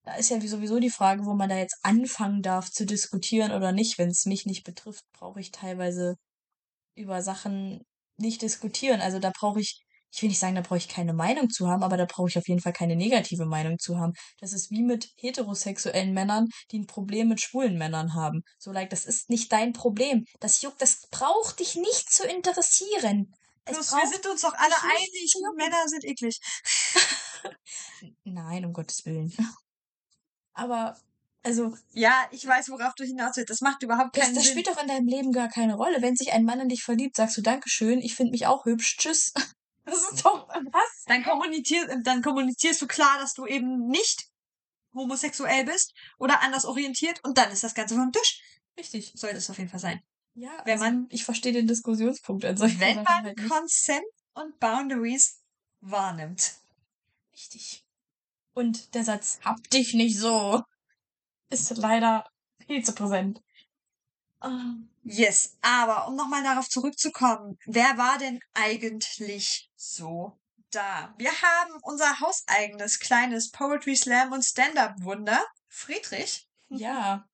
da ist ja wie sowieso die Frage, wo man da jetzt anfangen darf zu diskutieren oder nicht. Wenn es mich nicht betrifft, brauche ich teilweise über Sachen nicht diskutieren. Also da brauche ich, ich will nicht sagen, da brauche ich keine Meinung zu haben, aber da brauche ich auf jeden Fall keine negative Meinung zu haben. Das ist wie mit heterosexuellen Männern, die ein Problem mit schwulen Männern haben. So, like, das ist nicht dein Problem. Das juckt, das braucht dich nicht zu interessieren. Es Plus, wir sind uns doch alle einig. Männer sind eklig. Nein, um Gottes Willen. Aber, also, Ja, ich weiß, worauf du hinaus willst. Das macht überhaupt das, keinen das Sinn. spielt doch in deinem Leben gar keine Rolle. Wenn sich ein Mann in dich verliebt, sagst du Dankeschön, ich finde mich auch hübsch, tschüss. Das ist doch was? Dann, kommunizier, dann kommunizierst du klar, dass du eben nicht homosexuell bist oder anders orientiert und dann ist das Ganze vom Tisch. Richtig. Sollte es auf jeden Fall sein. Ja, Wenn also, man- ich verstehe den Diskussionspunkt solchen Wenn man halt. Consent und Boundaries wahrnimmt. Richtig. Und der Satz, hab dich nicht so, ist leider viel zu präsent. Ah, Yes, aber um nochmal darauf zurückzukommen, wer war denn eigentlich so da? Wir haben unser hauseigenes kleines Poetry Slam und Stand-Up-Wunder, Friedrich. Ja.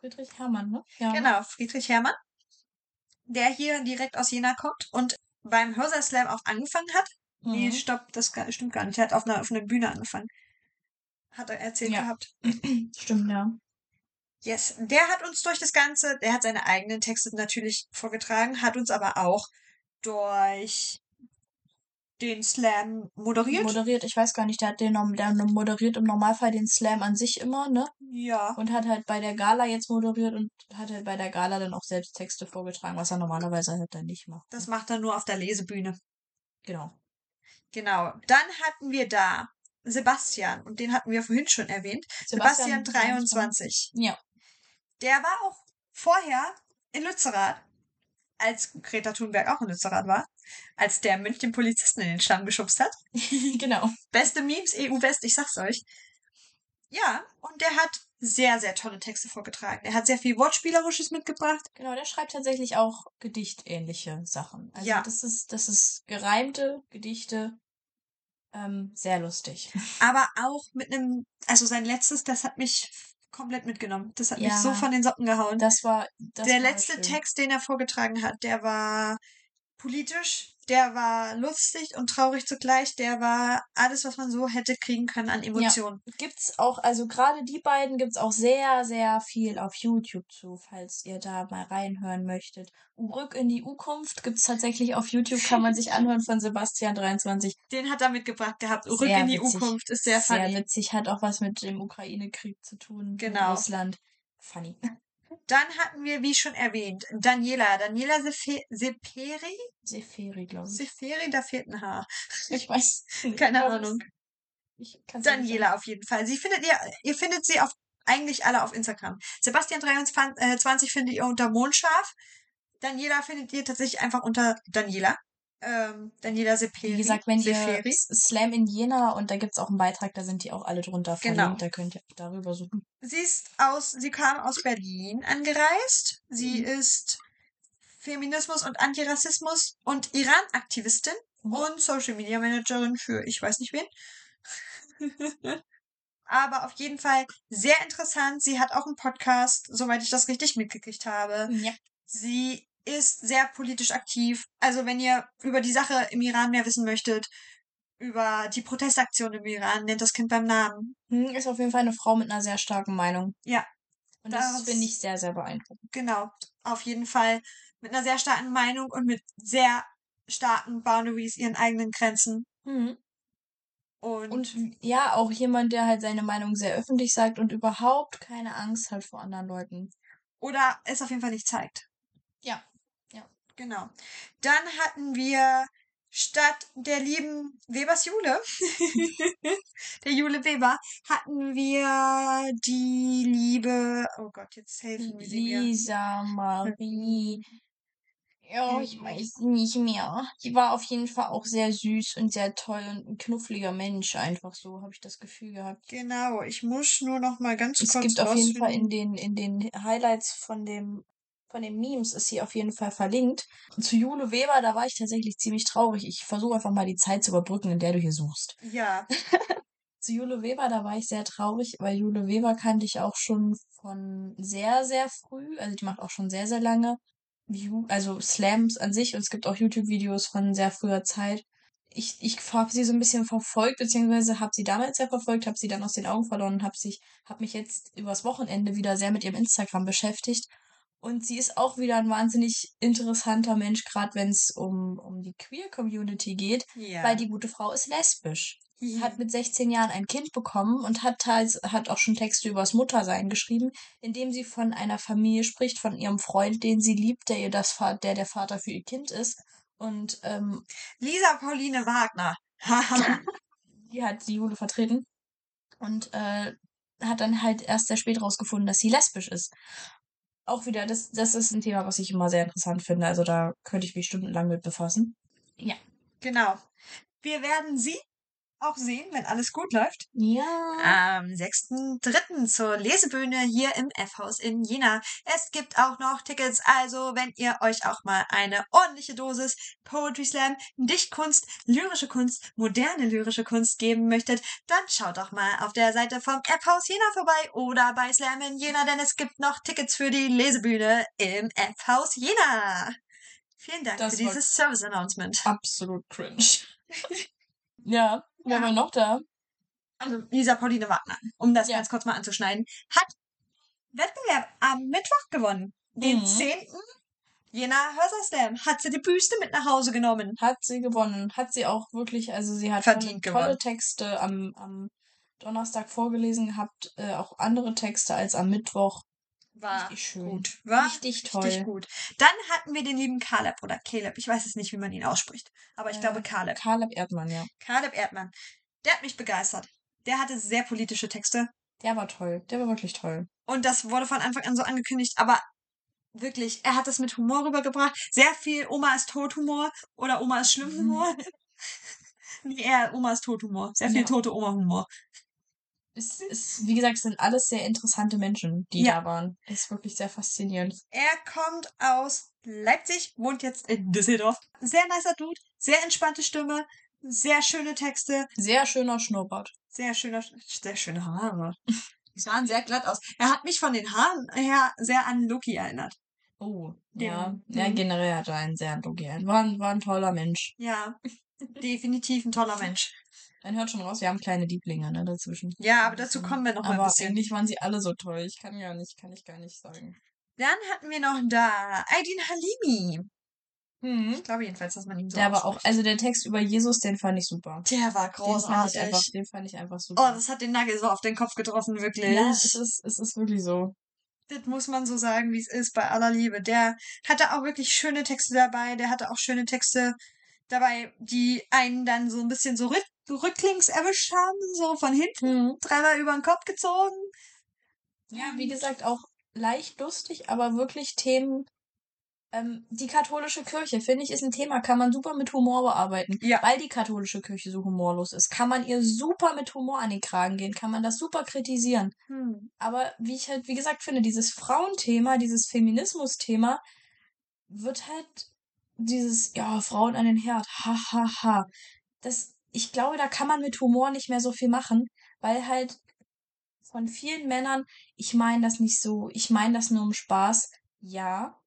Friedrich Hermann, ne? Ja. Genau, Friedrich Hermann, der hier direkt aus Jena kommt und beim Hörser Slam auch angefangen hat. Nee, Mhm. stopp, das stimmt gar nicht. Er hat auf einer, auf einer Bühne angefangen. Hat er erzählt Ja. gehabt. Stimmt, ja. Yes, der hat uns durch das Ganze, der hat seine eigenen Texte natürlich vorgetragen, hat uns aber auch durch den Slam moderiert. Moderiert, ich weiß gar nicht, der hat den, der moderiert im Normalfall den Slam an sich immer, ne? ja. Und hat halt bei der Gala jetzt moderiert und hat halt bei der Gala dann auch selbst Texte vorgetragen, was er normalerweise halt dann nicht macht. Das macht er nur auf der Lesebühne. Genau. Genau. Dann hatten wir da Sebastian, und den hatten wir vorhin schon erwähnt. Sebastian, 23. Ja. Der war auch vorher in Lützerath, als Greta Thunberg auch in Lützerath war, als der Mönch den Polizisten in den Stamm geschubst hat. genau. Beste Memes, EU-West, ich sag's euch. Ja, und der hat sehr, sehr tolle Texte vorgetragen. Er hat sehr viel Wortspielerisches mitgebracht. Genau, der schreibt tatsächlich auch gedichtähnliche Sachen. Also Ja. das ist, das ist gereimte Gedichte. Ähm, sehr lustig. Aber auch mit einem, also sein letztes, das hat mich komplett mitgenommen. Das hat mich Ja. so von den Socken gehauen. Das war das der war letzte schön. Text, den er vorgetragen hat, der war politisch Der war lustig und traurig zugleich. Der war alles, was man so hätte kriegen können an Emotionen. Gibt's auch, also gerade die beiden gibt's auch sehr, sehr viel auf YouTube zu, falls ihr da mal reinhören möchtet. Rück in die Ukunft gibt's tatsächlich auf YouTube, kann man sich anhören von Sebastian 23. Den hat er mitgebracht gehabt. Rück Sehr in die witzig. Ukunft ist sehr Sehr funny. witzig, hat auch was mit dem Ukraine-Krieg zu tun. Genau. Russland. Funny. Dann hatten wir, wie schon erwähnt, Daniela. Daniela Sefe- Seperi? Seferi, glaube ich. Seferi, da fehlt ein Haar. Ich weiß. Keine Ich glaub, Ahnung. Nicht Daniela auf jeden Fall. Sie findet ihr, ihr findet sie auf eigentlich alle auf Instagram. Sebastian 23 findet ihr unter Mondscharf. Daniela findet ihr tatsächlich einfach unter Daniela. Ähm, Daniela Seperi. Wie gesagt, wenn ihr Seferi. S- Slam in Jena und da gibt's auch einen Beitrag, da sind die auch alle drunter Genau. verlinkt, da könnt ihr darüber suchen. Sie ist aus, sie kam aus Berlin angereist. Sie Mhm. ist Feminismus und Antirassismus und Iran-Aktivistin Mhm. und Social Media Managerin für ich weiß nicht wen. Aber auf jeden Fall sehr interessant. Sie hat auch einen Podcast, soweit ich das richtig mitgekriegt habe. Ja. Sie ist sehr politisch aktiv. Also wenn ihr über die Sache im Iran mehr wissen möchtet, über die Protestaktion im Iran, nennt das Kind beim Namen. Hm, Ist auf jeden Fall eine Frau mit einer sehr starken Meinung. Ja. Und das Das- finde ich sehr, sehr beeindruckend. Genau, auf jeden Fall mit einer sehr starken Meinung und mit sehr starken Boundaries, ihren eigenen Grenzen. Und, Und ja, auch jemand, der halt seine Meinung sehr öffentlich sagt und überhaupt keine Angst hat vor anderen Leuten. oder es auf jeden Fall nicht zeigt. Ja. Genau. Dann hatten wir statt der lieben Webers Jule, der Jule Weber, hatten wir die liebe, oh Gott, jetzt helfen wir sie. Lisa Marie. Ja, ich weiß nicht mehr. Die war auf jeden Fall auch sehr süß und sehr toll und ein knuffliger Mensch, einfach so, habe ich das Gefühl gehabt. Genau, ich muss nur noch mal ganz Es kurz gibt auf jeden Fall in den, in den Highlights von dem, von den Memes ist sie auf jeden Fall verlinkt. Und zu Jule Weber, da war ich tatsächlich ziemlich traurig. Ich versuche einfach mal die Zeit zu überbrücken, in der du hier suchst. Ja, Zu Jule Weber, da war ich sehr traurig, weil Jule Weber kannte ich auch schon von sehr, sehr früh. Also die macht auch schon sehr, sehr lange. Also Slams an sich und es gibt auch YouTube-Videos von sehr früher Zeit. Ich, ich habe sie so ein bisschen verfolgt, beziehungsweise habe sie damals sehr verfolgt, habe sie dann aus den Augen verloren und habe sich, habe mich jetzt übers Wochenende wieder sehr mit ihrem Instagram beschäftigt. Und sie ist auch wieder ein wahnsinnig interessanter Mensch, gerade wenn es um, um die Queer-Community geht, ja. weil die gute Frau ist lesbisch Ja. hat mit 16 Jahren ein Kind bekommen und hat teils, hat auch schon Texte übers Muttersein geschrieben, indem sie von einer Familie spricht, von ihrem Freund, den sie liebt, der ihr das der der Vater für ihr Kind ist. Und ähm, Lisa Pauline Wagner. Die hat die Jule vertreten und äh, hat dann halt erst sehr spät rausgefunden, dass sie lesbisch ist. Auch wieder, das, das ist ein Thema, was ich immer sehr interessant finde. Also da könnte ich mich stundenlang mit befassen. Ja. genau. Wir werden sie auch sehen, wenn alles gut läuft. Ja. Am 6.3. zur Lesebühne hier im F-Haus in Jena. Es gibt auch noch Tickets, also wenn ihr euch auch mal eine ordentliche Dosis Poetry Slam, Dichtkunst, lyrische Kunst, moderne lyrische Kunst geben möchtet, dann schaut doch mal auf der Seite vom F-Haus Jena vorbei oder bei Slam in Jena, denn es gibt noch Tickets für die Lesebühne im F-Haus Jena. Vielen Dank Das für dieses Service-Announcement. Absolut cringe. ja, wer war noch da? also Lisa Pauline Wagner, um das Ja. ganz kurz mal anzuschneiden, hat Wettbewerb am Mittwoch gewonnen. Den Mhm. 10. Jena Hörserslam hat sie die Büste mit nach Hause genommen. Hat sie gewonnen. Hat sie auch wirklich, also sie hat Verdient tolle, tolle gewonnen. Texte am, am Donnerstag vorgelesen gehabt, äh, auch andere Texte als am Mittwoch. War Richtig schön. gut. War Richtig richtig toll. gut. Dann hatten wir den lieben Caleb oder Caleb. Ich weiß es nicht, wie man ihn ausspricht. Aber ich Äh, glaube Caleb. Caleb Erdmann, ja. Caleb Erdmann. Der hat mich begeistert. Der hatte sehr politische Texte. Der war toll. Der war wirklich toll. Und das wurde von Anfang an so angekündigt, aber wirklich, er hat das mit Humor rübergebracht. Sehr viel Oma ist tot Humor oder Oma ist schlimm Mhm. Humor. nee, eher Oma ist tot Humor. Sehr viel Ja. tote Oma Humor. Es ist, wie gesagt, es sind alles sehr interessante Menschen, die Ja. da waren. Das ist wirklich sehr faszinierend. Er kommt aus Leipzig, wohnt jetzt in Düsseldorf. Sehr nicer Dude, sehr entspannte Stimme, sehr schöne Texte, Sehr schöner Schnurrbart. sehr schöner, sehr schöne Haare. Die sahen sehr glatt aus. Er hat mich von den Haaren her sehr an Loki erinnert. Oh, Dem- ja. Ja, generell hat er einen sehr gern. War, ein- war ein toller Mensch. Ja, definitiv ein toller Mensch. Man hört schon raus, wir haben kleine Lieblinge, ne, dazwischen. Ja, aber dazu kommen wir noch mal ein Aber bisschen. eigentlich waren sie alle so toll. Ich kann ja nicht, kann ich gar nicht sagen. Dann hatten wir noch da Aydin Halimi. Hm. Ich glaube jedenfalls, dass man ihn so Der war auch, also der Text über Jesus, den fand ich super. Der war Den fand ich großartig. einfach, den fand ich einfach Oh, super. das hat den Nagel so auf den Kopf getroffen, wirklich. ja, es ist, es ist wirklich so. Das muss man so sagen, wie es ist, bei aller Liebe. Der hatte auch wirklich schöne Texte dabei. Der hatte auch schöne Texte dabei, die einen dann so ein bisschen so rück rücklings erwischt haben, so von hinten, Hm. dreimal über den Kopf gezogen. Ja, wie gesagt, auch leicht lustig, aber wirklich Themen. Ähm, die katholische Kirche, finde ich, ist ein Thema, kann man super mit Humor bearbeiten. Ja. Weil die katholische Kirche so humorlos ist, kann man ihr super mit Humor an den Kragen gehen, kann man das super kritisieren. Hm. Aber wie ich halt, wie gesagt, finde, dieses Frauenthema, dieses Feminismus-Thema wird halt dieses, ja, Frauen an den Herd, ha, ha, ha. Das, ich glaube, da kann man mit Humor nicht mehr so viel machen, weil halt von vielen Männern, ich meine das nicht so, ich meine das nur um Spaß, ja,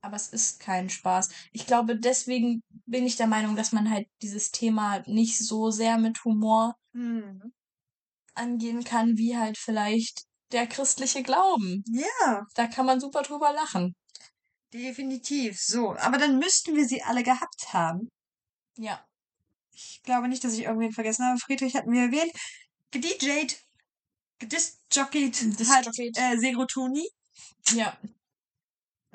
aber es ist kein Spaß. Ich glaube, deswegen bin ich der Meinung, dass man halt dieses Thema nicht so sehr mit Humor Hm. angehen kann, wie halt vielleicht der christliche Glauben. Ja, Da kann man super drüber lachen. definitiv. So, aber dann müssten wir sie alle gehabt haben. Ja. Ich glaube nicht, dass ich irgendwen vergessen habe. Friedrich hatten wir erwähnt. Gedjed, gedisjockeyd, hat Discjockeyd. äh, Segrotoni, Ja.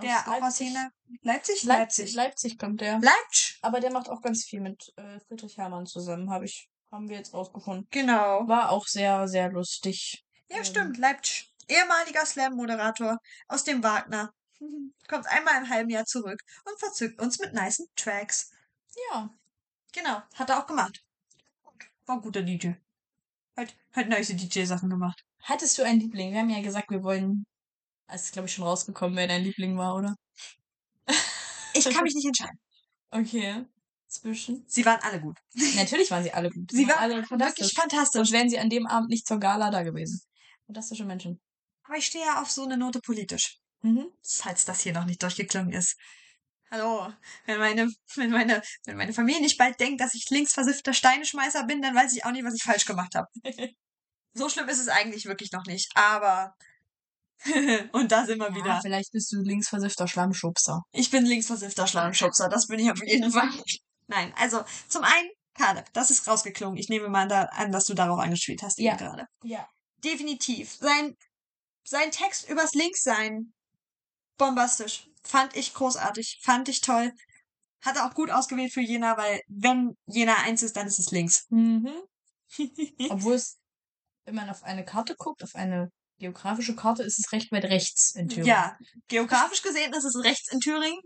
der auch aus Leipzig. Jena. Leipzig? Leipzig. Leipzig kommt der. Leipzig. Aber der macht auch ganz viel mit äh, Friedrich Hermann zusammen, habe ich, haben wir jetzt rausgefunden. Genau. War auch sehr, sehr lustig. Ja, Ähm, stimmt, Leipzig. Ehemaliger Slam-Moderator aus dem Wagner. Kommt einmal im halben Jahr zurück und verzückt uns mit nicen Tracks. Ja. Genau, hat er auch gemacht. War ein guter DJ. Hat, hat nice DJ-Sachen gemacht. Hattest du einen Liebling? Wir haben ja gesagt, wir wollen. Es ist, glaube ich, schon rausgekommen, wer dein Liebling war, oder? Ich kann mich nicht entscheiden. Okay. Zwischen. Sie waren alle gut. Natürlich waren sie alle gut. Sie waren alle wirklich fantastisch. fantastisch. Sonst wären sie an dem Abend nicht zur Gala da gewesen. Fantastische Menschen. Aber ich stehe ja auf so eine Note politisch. Mhm. Falls das hier noch nicht durchgeklungen ist. Hallo. Wenn meine, wenn meine, wenn meine Familie nicht bald denkt, dass ich linksversiffter Steineschmeißer bin, dann weiß ich auch nicht, was ich falsch gemacht habe. So schlimm ist es eigentlich wirklich noch nicht. Aber. Und da sind wir Ja, wieder. vielleicht bist du linksversiffter Schlammschubser. Ich bin linksversiffter Schlangenschubser, das bin ich auf jeden Fall. Nein, also zum einen, Caleb, das ist rausgeklungen. Ich nehme mal da an, dass du darauf angespielt hast Ja. eben gerade. Ja. Definitiv. Sein, sein Text übers Linkssein, bombastisch. Fand ich großartig, fand ich toll. Hat er auch gut ausgewählt für Jena, weil wenn Jena eins ist, dann ist es links. Mhm. Obwohl es, wenn man auf eine Karte guckt, auf eine geografische Karte, ist es recht weit rechts in Thüringen. ja, geografisch gesehen ist es rechts in Thüringen.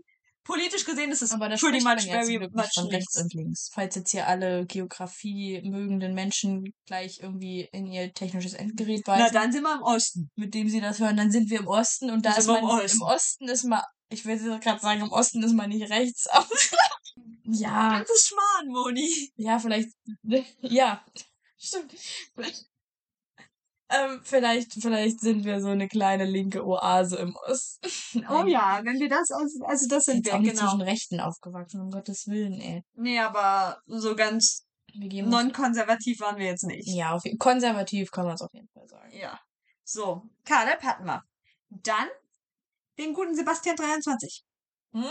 Politisch gesehen ist es Aber da pretty much very much von rechts links. und links. Falls jetzt hier alle Geografie mögenden Menschen gleich irgendwie in ihr technisches Endgerät Na, weisen, dann sind wir im Osten. mit dem sie das hören, dann sind wir im Osten und da ist man im Osten. im Osten ist man, ich will gerade sagen, im Osten ist man nicht rechts, aber ja, Das ist Schmarrn, Moni. ja, vielleicht, ja, stimmt. Ähm, vielleicht, vielleicht sind wir so eine kleine linke Oase im Osten. Oh ja, wenn wir das aus, also das Sind wir wir, auch nicht genau. zwischen Rechten aufgewachsen, um Gottes Willen, ey. Nee, aber so ganz non-konservativ waren wir jetzt nicht. Ja, auf, konservativ kann man es auf jeden Fall sagen. Ja. So, Caleb hatten wir. Dann den guten Sebastian 23. Hm?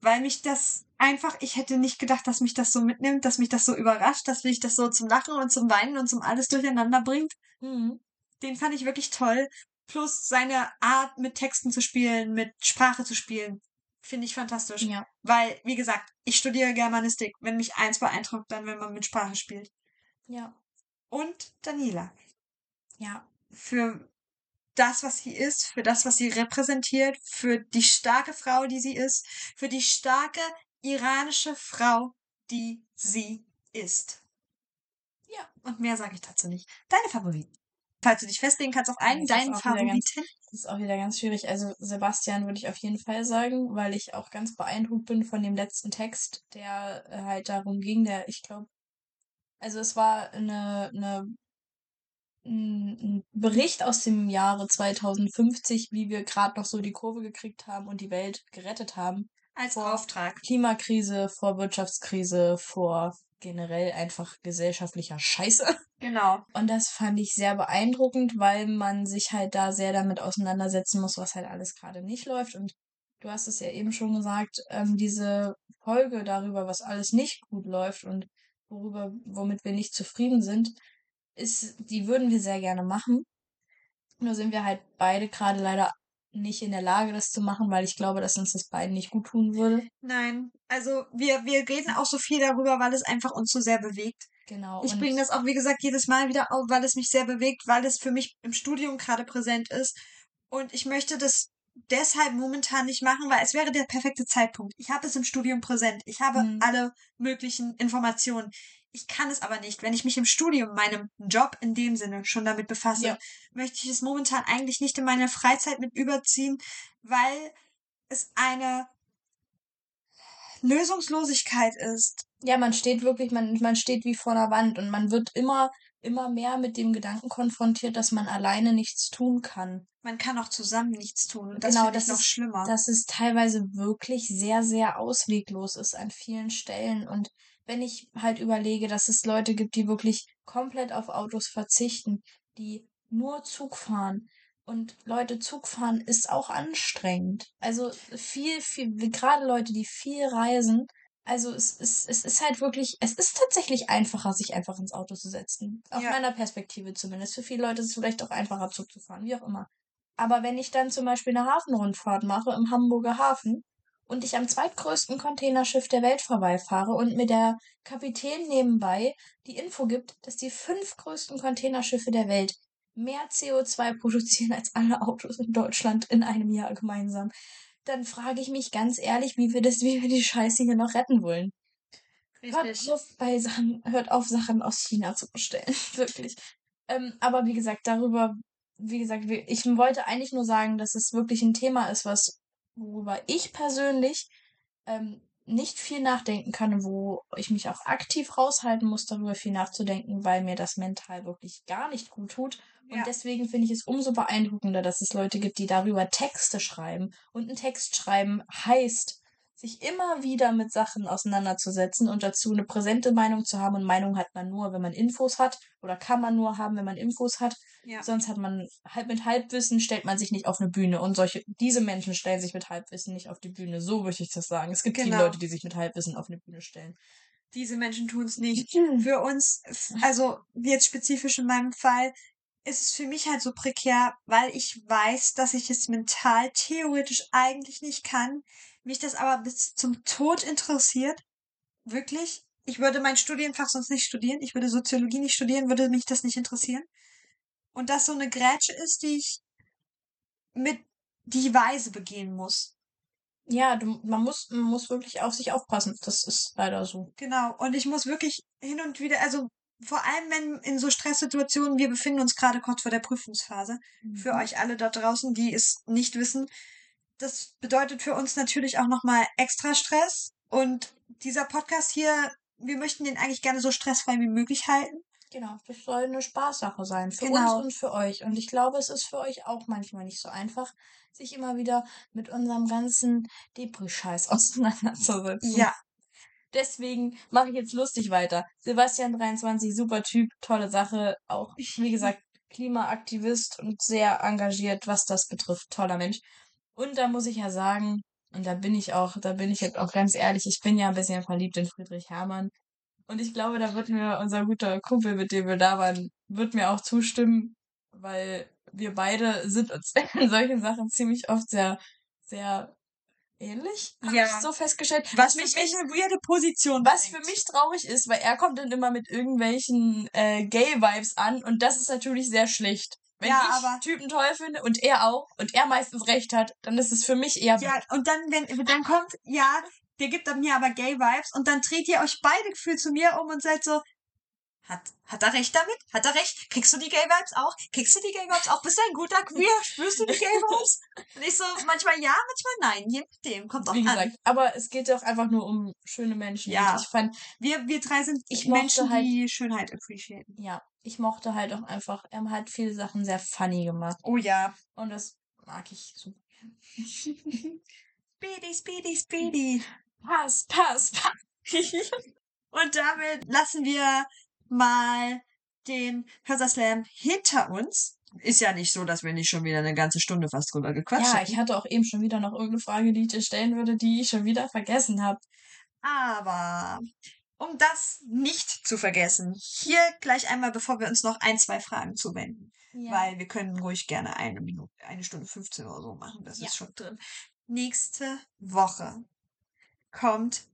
Weil mich das einfach, ich hätte nicht gedacht, dass mich das so mitnimmt, dass mich das so überrascht, dass mich das so zum Lachen und zum Weinen und zum alles durcheinander bringt. Mhm. Den fand ich wirklich toll. Plus seine Art, mit Texten zu spielen, mit Sprache zu spielen. Finde ich fantastisch. Ja. Weil, wie gesagt, ich studiere Germanistik. Wenn mich eins beeindruckt, dann wenn man mit Sprache spielt. Ja. Und Daniela. Ja. Für das, was sie ist, für das, was sie repräsentiert, für die starke Frau, die sie ist, für die starke iranische Frau, die sie ist. Ja. Und mehr sage ich dazu nicht. Deine Favoriten. Falls du dich festlegen kannst auf einen, deinen wieder ganz- Favoriten. Das ist auch wieder ganz schwierig. Also Sebastian würde ich auf jeden Fall sagen, weil ich auch ganz beeindruckt bin von dem letzten Text, der äh, halt darum ging, der, ich glaube, also es war eine, eine ein Bericht aus dem Jahre 2050, wie wir gerade noch so die Kurve gekriegt haben und die Welt gerettet haben. Als vor Auftrag. Klimakrise, vor Wirtschaftskrise, vor generell einfach gesellschaftlicher Scheiße. Genau. Und das fand ich sehr beeindruckend, weil man sich halt da sehr damit auseinandersetzen muss, was halt alles gerade nicht läuft. Und du hast es ja eben schon gesagt, ähm, diese Folge darüber, was alles nicht gut läuft und worüber, womit wir nicht zufrieden sind, ist, die würden wir sehr gerne machen. Nur sind wir halt beide gerade leider nicht in der Lage, das zu machen, weil ich glaube, dass uns das beiden nicht gut tun würde. Nein, also wir, wir reden auch so viel darüber, weil es einfach uns so sehr bewegt. Genau. Ich bringe das auch, wie gesagt, jedes Mal wieder auf, weil es mich sehr bewegt, weil es für mich im Studium gerade präsent ist. Und ich möchte das deshalb momentan nicht machen, weil es wäre der perfekte Zeitpunkt. Ich habe es im Studium präsent. Ich habe mhm. alle möglichen Informationen. Ich kann es aber nicht. Wenn ich mich im Studium, meinem Job in dem Sinne schon damit befasse, ja. möchte ich es momentan eigentlich nicht in meine Freizeit mit überziehen, weil es eine Lösungslosigkeit ist. Ja, man steht wirklich, man, man steht wie vor einer Wand und man wird immer, immer mehr mit dem Gedanken konfrontiert, dass man alleine nichts tun kann. Man kann auch zusammen nichts tun. Und das genau, das ist noch schlimmer. Dass es teilweise wirklich sehr, sehr ausweglos ist an vielen Stellen und wenn ich halt überlege, dass es Leute gibt, die wirklich komplett auf Autos verzichten, die nur Zug fahren. Und Leute, Zug fahren ist auch anstrengend. Also viel, viel, gerade Leute, die viel reisen, also es ist, es ist halt wirklich, es ist tatsächlich einfacher, sich einfach ins Auto zu setzen. Aus ja. meiner Perspektive zumindest. Für viele Leute ist es vielleicht auch einfacher, Zug zu fahren, wie auch immer. Aber wenn ich dann zum Beispiel eine Hafenrundfahrt mache im Hamburger Hafen, und ich am zweitgrößten Containerschiff der Welt vorbeifahre und mir der Kapitän nebenbei die Info gibt, dass die fünf größten Containerschiffe der Welt mehr CO2 produzieren als alle Autos in Deutschland in einem Jahr gemeinsam, dann frage ich mich ganz ehrlich, wie wir das, wie wir die Scheiße hier noch retten wollen. Richtig. Hört auf, bei Sachen, hört auf, Sachen aus China zu bestellen. Wirklich. Ähm, aber wie gesagt, darüber, wie gesagt, ich wollte eigentlich nur sagen, dass es wirklich ein Thema ist, was worüber ich persönlich ähm, nicht viel nachdenken kann, wo ich mich auch aktiv raushalten muss, darüber viel nachzudenken, weil mir das mental wirklich gar nicht gut tut. Und ja. deswegen finde ich es umso beeindruckender, dass es Leute gibt, die darüber Texte schreiben. Und ein Text schreiben heißt, sich immer wieder mit Sachen auseinanderzusetzen und dazu eine präsente Meinung zu haben. Und Meinung hat man nur, wenn man Infos hat, oder kann man nur haben, wenn man Infos hat. Ja. Sonst hat man halt mit Halbwissen stellt man sich nicht auf eine Bühne. Und solche, diese Menschen stellen sich mit Halbwissen nicht auf die Bühne. So würde ich das sagen. Es gibt genau. viele Leute, die sich mit Halbwissen auf eine Bühne stellen. Diese Menschen tun es nicht. Für uns, also jetzt spezifisch in meinem Fall, ist es für mich halt so prekär, weil ich weiß, dass ich es mental theoretisch eigentlich nicht kann mich das aber bis zum Tod interessiert, wirklich, ich würde mein Studienfach sonst nicht studieren, ich würde Soziologie nicht studieren, würde mich das nicht interessieren. Und das so eine Grätsche ist, die ich mit die Weise begehen muss. Ja, du, man muss, man muss wirklich auf sich aufpassen. Das ist leider so. Genau. Und ich muss wirklich hin und wieder, also vor allem wenn in so Stresssituationen, wir befinden uns gerade kurz vor der Prüfungsphase. Mhm. Für euch alle da draußen, die es nicht wissen, das bedeutet für uns natürlich auch nochmal extra Stress. Und dieser Podcast hier, wir möchten den eigentlich gerne so stressfrei wie möglich halten. Genau, das soll eine Spaßsache sein für genau. uns und für euch. Und ich glaube, es ist für euch auch manchmal nicht so einfach, sich immer wieder mit unserem ganzen Depri-Scheiß auseinanderzusetzen. Ja. Deswegen mache ich jetzt lustig weiter. Sebastian 23, super Typ, tolle Sache. Auch, wie gesagt, Klimaaktivist und sehr engagiert, was das betrifft. Toller Mensch. Und da muss ich ja sagen, und da bin ich auch, da bin ich jetzt auch ganz ehrlich, ich bin ja ein bisschen verliebt in Friedrich Hermann. Und ich glaube, da wird mir unser guter Kumpel, mit dem wir da waren, wird mir auch zustimmen, weil wir beide sind uns in solchen Sachen ziemlich oft sehr, sehr ähnlich. Ja. Ich so festgestellt. Was für mich eine weirde Position. Was für mich traurig ist, weil er kommt dann immer mit irgendwelchen äh, Gay-Vibes an und das ist natürlich sehr schlecht. Wenn ja, ich aber Typen toll finde und er auch und er meistens recht hat, dann ist es für mich eher. Ja, und dann, wenn, dann kommt, ja, der gibt mir aber Gay Vibes und dann dreht ihr euch beide gefühlt zu mir um und seid so, Hat, hat er recht damit? Hat er recht? Kriegst du die Gay Vibes auch? Kriegst du die Gay Vibes auch? Bist du ein guter Queer? Spürst du die Gay Vibes? Und ich so, manchmal ja, manchmal nein. Je nachdem. Kommt auch Wie an. gesagt, aber es geht ja auch einfach nur um schöne Menschen. Ja. Ich fand, Wir, wir drei sind Ich Menschen, halt- die Schönheit appreciaten. ja, ich mochte halt auch einfach, er hat viele Sachen sehr funny gemacht. Oh ja. Und das mag ich so. Speedy, speedy, speedy. Pass, pass, pass. Und damit lassen wir mal den Hörserslam hinter uns. Ist ja nicht so, dass wir nicht schon wieder eine ganze Stunde fast drüber gequatscht Ja, hätten. ich hatte auch eben schon wieder noch irgendeine Frage, die ich dir stellen würde, die ich schon wieder vergessen habe. Aber um das nicht zu vergessen, hier gleich einmal, bevor wir uns noch ein, zwei Fragen zuwenden. Weil wir können ruhig gerne eine Minute, eine Stunde 15 oder so machen. Das Ja. ist schon drin. Nächste Woche kommt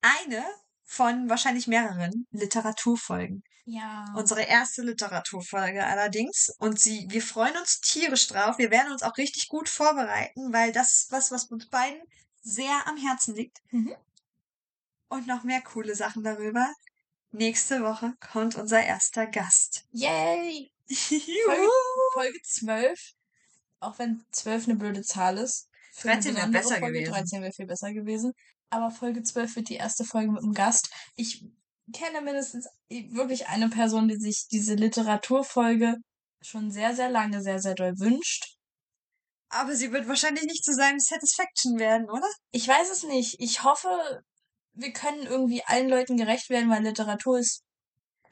eine von wahrscheinlich mehreren Literaturfolgen. ja. Unsere erste Literaturfolge allerdings. Und sie, wir freuen uns tierisch drauf. Wir werden uns auch richtig gut vorbereiten, weil das ist was, was uns beiden sehr am Herzen liegt. Mhm. Und noch mehr coole Sachen darüber. Nächste Woche kommt unser erster Gast. Yay! Juhu. Folge 12. Auch wenn 12 eine blöde Zahl ist. Für eine 13 wäre besser Folge. gewesen. 13 wäre viel besser gewesen. Aber Folge 12 wird die erste Folge mit einem Gast. Ich kenne mindestens wirklich eine Person, die sich diese Literaturfolge schon sehr, sehr lange, sehr, sehr doll wünscht. Aber sie wird wahrscheinlich nicht zu seinem Satisfaction werden, oder? Ich weiß es nicht. Ich hoffe, wir können irgendwie allen Leuten gerecht werden, weil Literatur ist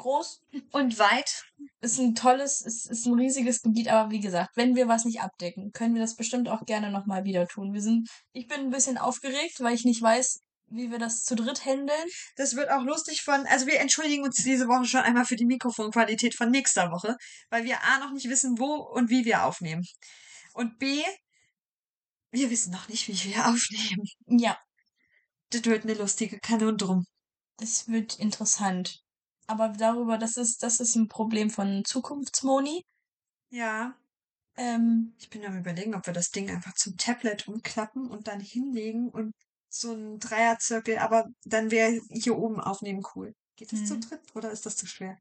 groß, Und weit. ist ein tolles, ist, ist ein riesiges Gebiet, aber wie gesagt, wenn wir was nicht abdecken, können wir das bestimmt auch gerne nochmal wieder tun. Wir sind, ich bin ein bisschen aufgeregt, weil ich nicht weiß, wie wir das zu dritt handeln. Das wird auch lustig von, also wir entschuldigen uns diese Woche schon einmal für die Mikrofonqualität von nächster Woche, weil wir A noch nicht wissen, wo und wie wir aufnehmen. Und B, wir wissen noch nicht, wie wir aufnehmen. Ja, Das wird eine lustige Kanondrum. das wird interessant. Aber darüber, das ist, das ist ein Problem von Zukunftsmoni. Ja. Ähm, Ich bin am überlegen, ob wir das Ding einfach zum Tablet umklappen und dann hinlegen und so ein Dreierzirkel, aber dann wäre hier oben aufnehmen cool. Geht das zu Mhm. dritt oder ist das zu schwer?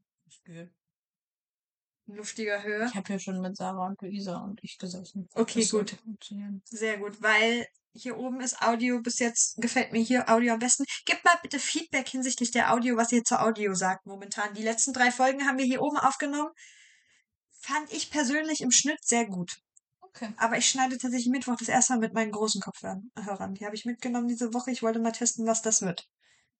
In luftiger Höhe. ich habe hier schon mit Sarah und Luisa und ich gesessen. Okay, Das gut. Sehr gut, weil hier oben ist Audio bis jetzt, gefällt mir hier Audio am besten. Gebt mal bitte Feedback hinsichtlich der Audio, was ihr zur Audio sagt momentan. Die letzten drei Folgen haben wir hier oben aufgenommen. Fand ich persönlich im Schnitt sehr gut. Okay. Aber ich schneide tatsächlich Mittwoch das erste Mal mit meinen großen Kopfhörern. Die habe ich mitgenommen diese Woche. Ich wollte mal testen, was das wird.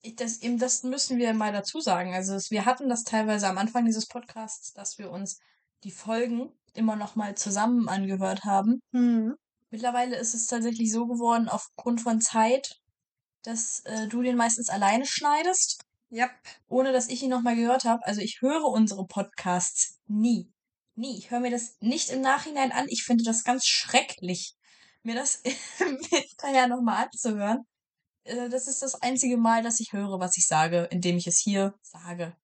Ich- Das, eben, das müssen wir mal dazu sagen. Also wir hatten das teilweise am Anfang dieses Podcasts, dass wir uns die Folgen immer noch mal zusammen angehört haben. Hm. Mittlerweile ist es tatsächlich so geworden, aufgrund von Zeit, dass äh, du den meistens alleine schneidest, Ja. ohne dass ich ihn noch mal gehört habe. Also ich höre unsere Podcasts nie. Nie. Ich höre mir das nicht im Nachhinein an. Ich finde das ganz schrecklich, mir das hinterher noch mal anzuhören. Äh, Das ist das einzige Mal, dass ich höre, was ich sage, indem ich es hier sage.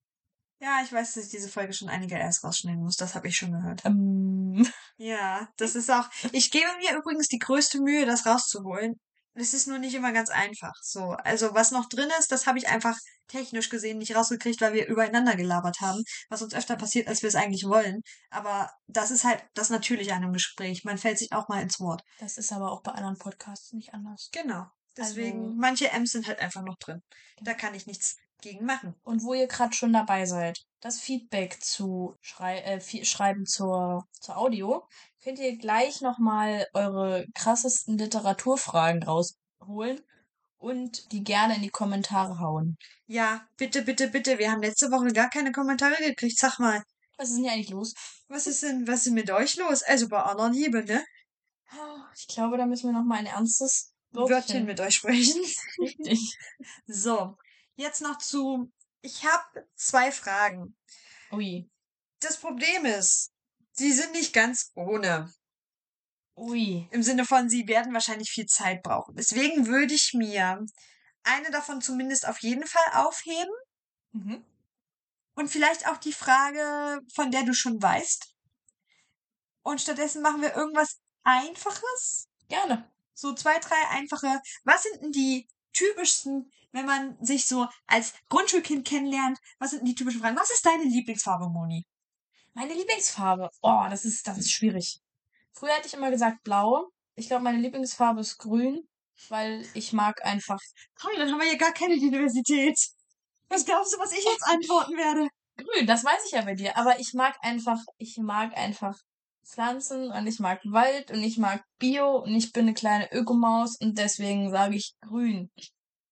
Ja, ich weiß, dass ich diese Folge schon einige erst rausschneiden muss. Das habe ich schon gehört. Ähm, Ja, das ist auch. Ich gebe mir übrigens die größte Mühe, das rauszuholen. Es ist nur nicht immer ganz einfach. So, also was noch drin ist, das habe ich einfach technisch gesehen nicht rausgekriegt, weil wir übereinander gelabert haben, was uns öfter passiert, als wir es eigentlich wollen. Aber das ist halt das Natürliche an einem Gespräch. Man fällt sich auch mal ins Wort. das ist aber auch bei anderen Podcasts nicht anders. Genau. Deswegen, Also- manche M's sind halt einfach noch drin. Da kann ich nichts gegen machen. Und wo ihr gerade schon dabei seid, das Feedback zu schrei äh, schreiben zur, zur Audio, könnt ihr gleich nochmal eure krassesten Literaturfragen rausholen und die gerne in die Kommentare hauen. Ja, bitte, bitte, bitte. Wir haben letzte Woche gar keine Kommentare gekriegt. Sag mal, Was ist denn hier eigentlich los? was ist denn, was ist mit euch los? Also bei aller Liebe, ne? Ich glaube, da müssen wir nochmal ein ernstes Wörtchen mit euch sprechen. Richtig. So, jetzt noch zu. Ich habe zwei Fragen. Ui. Das Problem ist, sie sind nicht ganz ohne. Ui. Im Sinne von, sie werden wahrscheinlich viel Zeit brauchen. Deswegen würde ich mir eine davon zumindest auf jeden Fall aufheben. Mhm. Und vielleicht auch die Frage, von der du schon weißt. Und stattdessen machen wir irgendwas Einfaches. Gerne. So zwei, drei einfache. Was sind denn die typischsten wenn man sich so als Grundschulkind kennenlernt, was sind die typischen Fragen? Was ist deine Lieblingsfarbe, Moni? Meine Lieblingsfarbe. Oh, das ist, das ist schwierig. Früher hätte ich immer gesagt blau. Ich glaube, meine Lieblingsfarbe ist grün, weil ich mag einfach Toll, dann haben wir hier gar keine Diversität. Was glaubst du, was ich jetzt antworten werde? grün. Das weiß ich ja bei dir. Aber ich mag einfach, ich mag einfach Pflanzen und ich mag Wald und ich mag Bio und ich bin eine kleine Ökomaus und deswegen sage ich grün.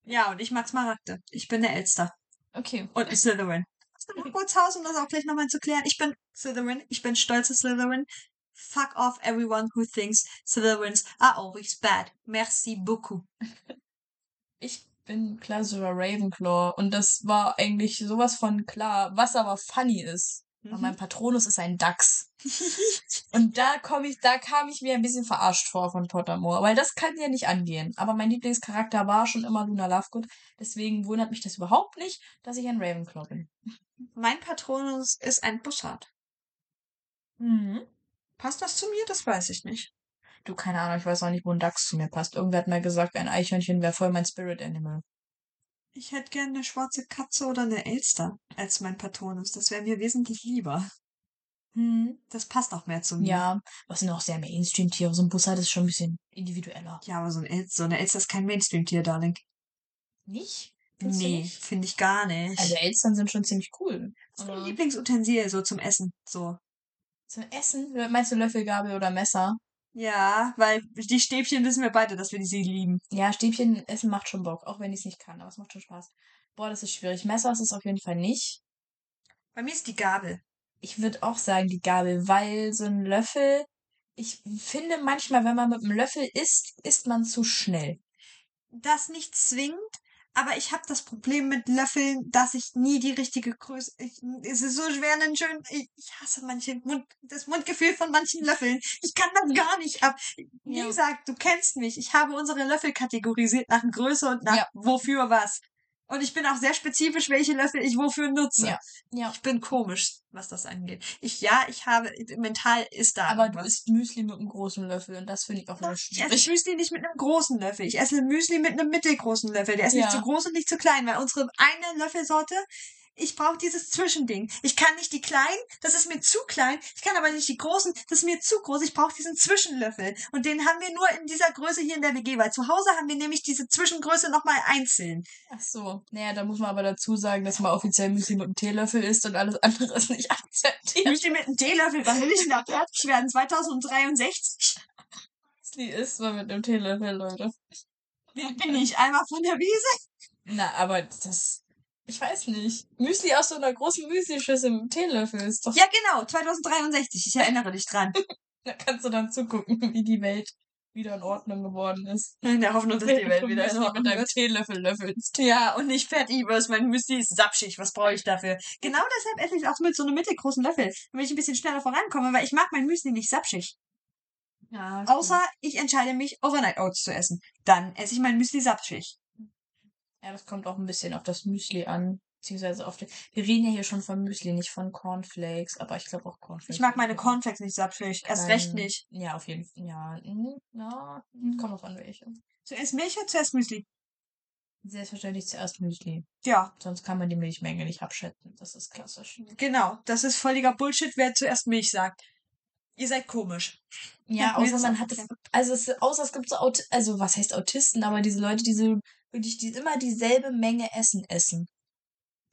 Ja, und ich mag Smaragde. Ich bin der Elster. Okay. Und Slytherin. Hast du noch kurz Haus, um das auch gleich nochmal zu klären? Ich bin Slytherin. Ich bin stolze Slytherin. Fuck off everyone who thinks Slytherins are always bad. Merci beaucoup. Ich bin Klausura Ravenclaw und das war eigentlich sowas von klar, was aber funny ist. Mhm. mein Patronus ist ein Dachs. Und da komme ich, da kam ich mir ein bisschen verarscht vor von Pottermore, weil das kann ja nicht angehen. Aber mein Lieblingscharakter war schon immer Luna Lovegood, deswegen wundert mich das überhaupt nicht, dass ich ein Ravenclaw bin. Mein Patronus ist ein Bussard. Mhm. Passt das zu mir? Das weiß ich nicht. Du, keine Ahnung, ich weiß auch nicht, wo ein Dachs zu mir passt. Irgendwer hat mal gesagt, ein Eichhörnchen wäre voll mein Spirit Animal. Ich hätte gerne eine schwarze Katze oder eine Elster als mein Patronus. Das wäre mir wesentlich lieber. Hm. Das passt auch mehr zu mir. Ja, was sind auch sehr Mainstream-Tiere. So ein Bussard ist schon ein bisschen individueller. Ja, aber so, ein El so eine Elster ist kein Mainstream-Tier, Darling. Nicht? Findest Nee, finde ich gar nicht. Also Elstern sind schon ziemlich cool. Was ist Lieblingsutensil so zum Essen? So. zum Essen? Meinst du Löffel, Gabel oder Messer? Ja, weil die Stäbchen wissen wir beide, dass wir die sie lieben. Ja, Stäbchen essen macht schon Bock, auch wenn ich es nicht kann, aber es macht schon Spaß. Boah, das ist schwierig. Messer ist es auf jeden Fall nicht. Bei mir ist die Gabel. Ich würde auch sagen die Gabel, weil so ein Löffel, ich finde manchmal, wenn man mit einem Löffel isst, isst man zu schnell. Das nicht zwingend, aber ich habe das Problem mit Löffeln, dass ich nie die richtige Größe. Ich, es ist so schwer, einen schönen. Ich, ich hasse manche Mund, das Mundgefühl von manchen Löffeln. Ich kann das gar nicht ab. Wie Ja. gesagt, du kennst mich. Ich habe unsere Löffel kategorisiert nach Größe und nach Ja. wofür was. Und ich bin auch sehr spezifisch, welche Löffel ich wofür nutze. Ja. Ja. Ich bin komisch, was das angeht. Ich, ja, ich habe, mental ist da Aber du irgendwas. isst Müsli mit einem großen Löffel und das finde ich auch wieder Ich esse. Müsli nicht mit einem großen Löffel. Ich esse Müsli mit einem mittelgroßen Löffel. Der ist Ja. nicht zu groß und nicht zu klein, weil unsere eine Löffelsorte, ich brauche dieses Zwischending. Ich kann nicht die kleinen, das ist mir zu klein. Ich kann aber nicht die großen, das ist mir zu groß. Ich brauche diesen Zwischenlöffel. Und den haben wir nur in dieser Größe hier in der WG, weil zu Hause haben wir nämlich diese Zwischengröße nochmal einzeln. Ach so. Naja, da muss man aber dazu sagen, dass man offiziell Müsli mit einem Teelöffel isst und alles andere ist nicht akzeptiert. Müsli mit einem Teelöffel, wann will ich denn da fertig werden? 2063? Müsli isst man mit einem Teelöffel, Leute. Wer bin ich? Einmal von der Wiese? Na, aber das. Ich weiß nicht. Müsli aus so einer großen Müslischüssel mit einem Teelöffel ist doch. Ja, genau, 2063. Ich erinnere dich dran. Da kannst du dann zugucken, wie die Welt wieder in Ordnung geworden ist. In der Hoffnung, dass die Welt wieder in Ordnung mit deinem. Teelöffel löffelst. Ja, und nicht Fett Ibers. Mein Müsli ist sapschig. Was brauche ich dafür? Genau deshalb esse ich auch mit so einem mittelgroßen Löffel, damit ich ein bisschen schneller vorankomme, weil ich mag mein Müsli nicht sapschig. Ja, Außer ich entscheide mich, Overnight Oats zu essen. Dann esse ich mein Müsli sapschig. Ja, das kommt auch ein bisschen auf das Müsli an. Beziehungsweise auf den. Wir reden ja hier schon von Müsli, nicht von Cornflakes, aber ich glaube auch Cornflakes. Ich mag meine Cornflakes nicht sapschig. Erst recht klein- nicht. Ja, auf jeden Fall. Ja, mhm, ja, kommt auf an welche. Zuerst Milch oder zuerst Müsli? Selbstverständlich zuerst Müsli. Ja, Sonst kann man die Milchmenge nicht abschätzen. Das ist klassisch. genau. Das ist völliger Bullshit, wer zuerst Milch sagt. Ihr seid komisch. Ja, außer man hat, also es, außer es gibt so Aut also was heißt Autisten, aber diese Leute, die so wirklich die immer dieselbe Menge Essen essen.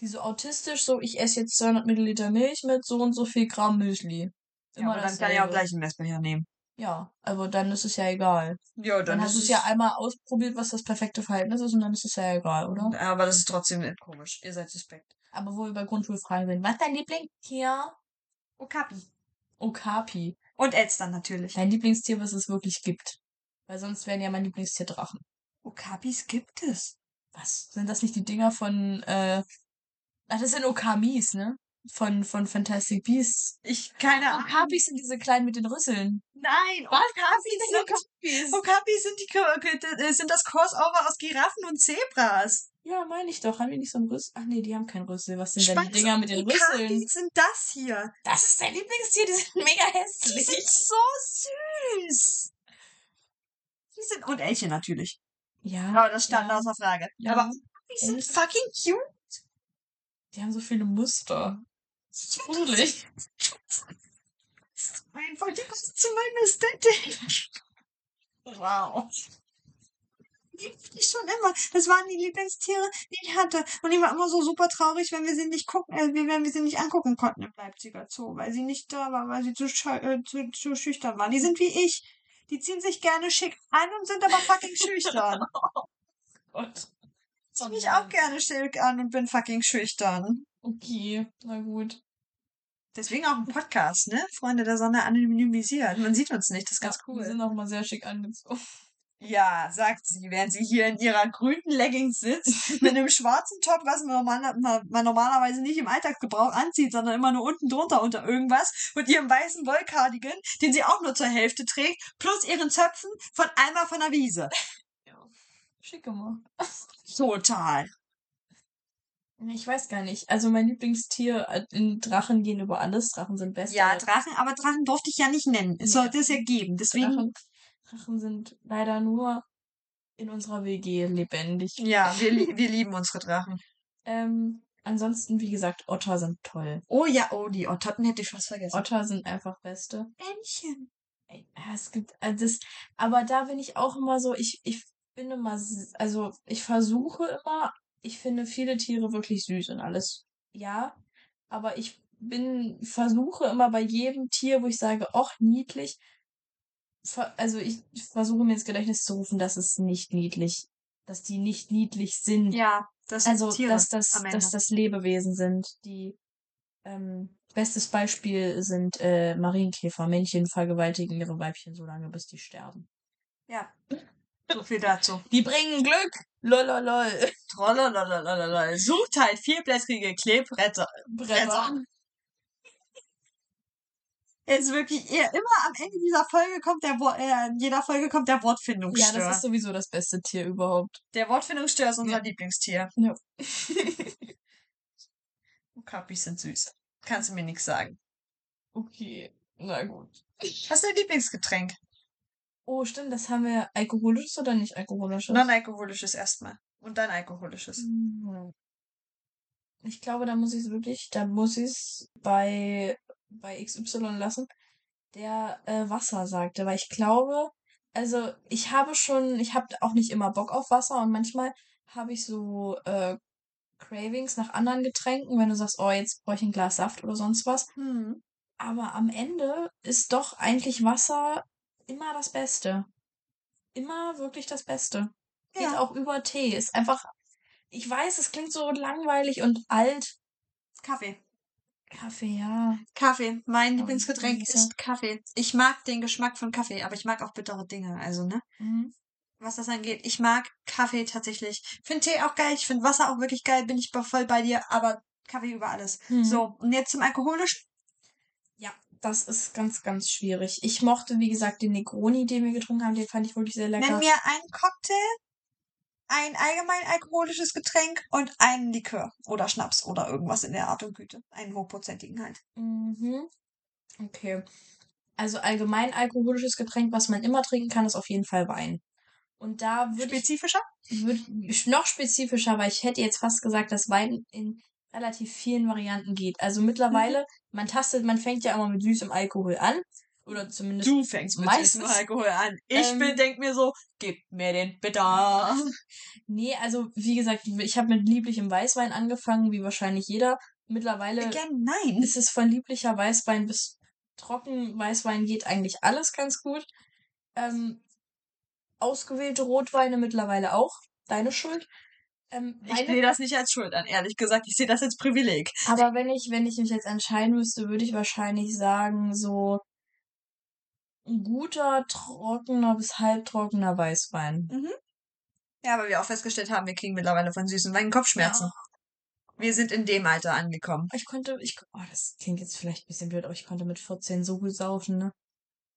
Die so autistisch, so ich esse jetzt 200 Milliliter Milch mit so und so viel Gramm Müsli. Ja, aber dann kann ich auch gleich einen Messbecher nehmen. Ja, aber dann ist es ja egal. Ja, Dann, hast du es ja einmal ausprobiert, was das perfekte Verhältnis ist und dann ist es ja egal, oder? Aber das ist trotzdem komisch. Ihr seid suspekt. Aber wo wir bei Grundschulfragen sind, was ist dein Lieblingstier? Okapi. Okapi. Und Elstern natürlich. Dein Lieblingstier, was es wirklich gibt. Weil sonst wären ja mein Lieblingstier Drachen. Okapis gibt es. Was? Sind das nicht die Dinger von, äh, ach, das sind Okamis, ne? Von, von Fantastic Beasts. Ich, keine Ahnung. Okapis sind diese kleinen mit den Rüsseln. Nein, Was? Okapis sind, Okapis? Okapis sind, die, äh, sind das Crossover aus Giraffen und Zebras. Ja, meine ich doch. Haben die nicht so einen Rüssel? Ach nee, die haben keinen Rüssel. Was sind denn die Spatz- Dinger mit den Rüsseln? Okapis sind das hier. Das ist dein Lieblingstier, die sind mega Die hässlich. sind so süß. Die sind, und Elche natürlich. Ja. Aber das stand ja. außer Frage. Ja. Aber Die sind fucking cute. Die haben so viele Muster. Gruselig. Einfach, die passen zu meinem Ästhetik. Wow. Die ich schon immer. Das waren die Lieblingstiere, die ich hatte. Und die war immer so super traurig, wenn wir sie nicht gucken, äh, wenn wir sie nicht angucken konnten im Leipziger Zoo, weil sie nicht da war, weil sie zu, äh, zu, zu schüchtern waren. Die sind wie ich. Die ziehen sich gerne schick an und sind aber fucking schüchtern. Gott. Ich zieh mich auch gerne schick an und bin fucking schüchtern. Okay, na gut. Deswegen auch ein Podcast, ne? Freunde der Sonne anonymisiert. Man sieht uns nicht, das ist ganz Ja, Wir cool. sind auch mal sehr schick angezogen. Ja, sagt sie, während sie hier in ihrer grünen Leggings sitzt, mit einem schwarzen Top, was man, normal, man normalerweise nicht im Alltagsgebrauch anzieht, sondern immer nur unten drunter unter irgendwas, und ihrem weißen Wollcardigan, den sie auch nur zur Hälfte trägt, plus ihren Zöpfen von Alma von der Wiese. Schick gemacht. Total. Ich weiß gar nicht. Also mein Lieblingstier äh, in Drachen gehen über alles. Drachen sind best. Ja, Drachen, aber Drachen durfte ich ja nicht nennen. Es sollte es ja geben. Deswegen, Drachen, Drachen sind leider nur in unserer WG lebendig. ja, wir, lie- wir lieben unsere Drachen. Ähm, ansonsten, wie gesagt, Otter sind toll. Oh ja, oh, die Ottotten hätte ich fast vergessen. Otter sind einfach Beste. Männchen. Ja, es gibt äh, das, aber da bin ich auch immer so, ich, ich bin immer, also ich versuche immer, ich finde viele Tiere wirklich süß und alles, ja, aber ich bin, versuche immer bei jedem Tier, wo ich sage, ach, niedlich, also ich versuche mir ins Gedächtnis zu rufen, dass es nicht niedlich, dass die nicht niedlich sind. Ja, das Also, Tiere dass das, dass das Lebewesen sind, die ähm, bestes Beispiel sind äh, Marienkäfer. Männchen vergewaltigen ihre Weibchen so lange, bis die sterben. Ja. So viel dazu. Die bringen Glück! Lololol. Trollololololol. Sucht halt vierblättrige Kleebretter. Bretter. Ist wirklich eher immer am Ende dieser Folge kommt der Wort, äh, in jeder Folge kommt der Ja, Wortfindungsstör. das ist sowieso das beste Tier überhaupt. der Wortfindungsstör ist unser Ja. Lieblingstier. Ja. Kappis sind süß. Kannst du mir nichts sagen. okay, na gut. Was ist dein Lieblingsgetränk? Oh, stimmt, das haben wir alkoholisches oder nicht alkoholisches? Non-alkoholisches erstmal. Und dann alkoholisches. Hm. Ich glaube, da muss ich es wirklich, da muss ich es bei, bei XY lassen, der äh, Wasser sagte, weil ich glaube, also ich habe schon, ich habe auch nicht immer Bock auf Wasser und manchmal habe ich so äh, Cravings nach anderen Getränken, wenn du sagst, oh, jetzt brauche ich ein Glas Saft oder sonst was. Hm. Aber am Ende ist doch eigentlich Wasser immer das Beste. Immer wirklich das Beste. Geht Ja. auch über Tee. Ist einfach, ich weiß, es klingt so langweilig und alt. Kaffee. Kaffee, ja. Kaffee. Mein Oh, Lieblingsgetränk Lisa. ist Kaffee. Ich mag den Geschmack von Kaffee, aber ich mag auch bittere Dinge. Also, ne? Mhm. was das angeht. Ich mag Kaffee tatsächlich. Finde Tee auch geil. Ich finde Wasser auch wirklich geil. Bin ich voll bei dir. Aber Kaffee über alles. Mhm. So, und jetzt zum Alkoholischen. Ja, das ist ganz, ganz schwierig. Ich mochte, wie gesagt, den Negroni, den wir getrunken haben, den fand ich wirklich sehr lecker. Nenn mir einen Cocktail, ein allgemein alkoholisches Getränk und einen Likör oder Schnaps oder irgendwas in der Art und Güte. Einen hochprozentigen halt. Mhm. Okay. Also allgemein alkoholisches Getränk, was man immer trinken kann, ist auf jeden Fall Wein. Und da würde ich Spezifischer? würd, noch spezifischer, weil ich hätte jetzt fast gesagt, dass Wein in relativ vielen Varianten geht. Also mittlerweile, man tastet, man fängt ja immer mit süßem Alkohol an. Oder zumindest. Du fängst mit meistens- Alkohol an. Ich Ähm, bin, denk mir so, gib mir den bitter. Nee, also wie gesagt, ich habe mit lieblichem Weißwein angefangen, wie wahrscheinlich jeder. Mittlerweile Again, nein. ist es von lieblicher Weißwein bis trocken Weißwein geht eigentlich alles ganz gut. Ähm, ausgewählte Rotweine mittlerweile auch. Deine Schuld. Ähm, Ich sehe das nicht als Schuld an, ehrlich gesagt. Ich sehe das als Privileg. aber wenn ich, wenn ich mich jetzt entscheiden müsste, würde ich wahrscheinlich sagen, so ein guter, trockener bis halbtrockener Weißwein. Ja, weil wir auch festgestellt haben, wir kriegen mittlerweile von süßen Weinen Kopfschmerzen. Wir sind in dem Alter angekommen. Ich konnte, ich, oh, das klingt jetzt vielleicht ein bisschen blöd, aber ich konnte mit 14 so gut saufen, ne?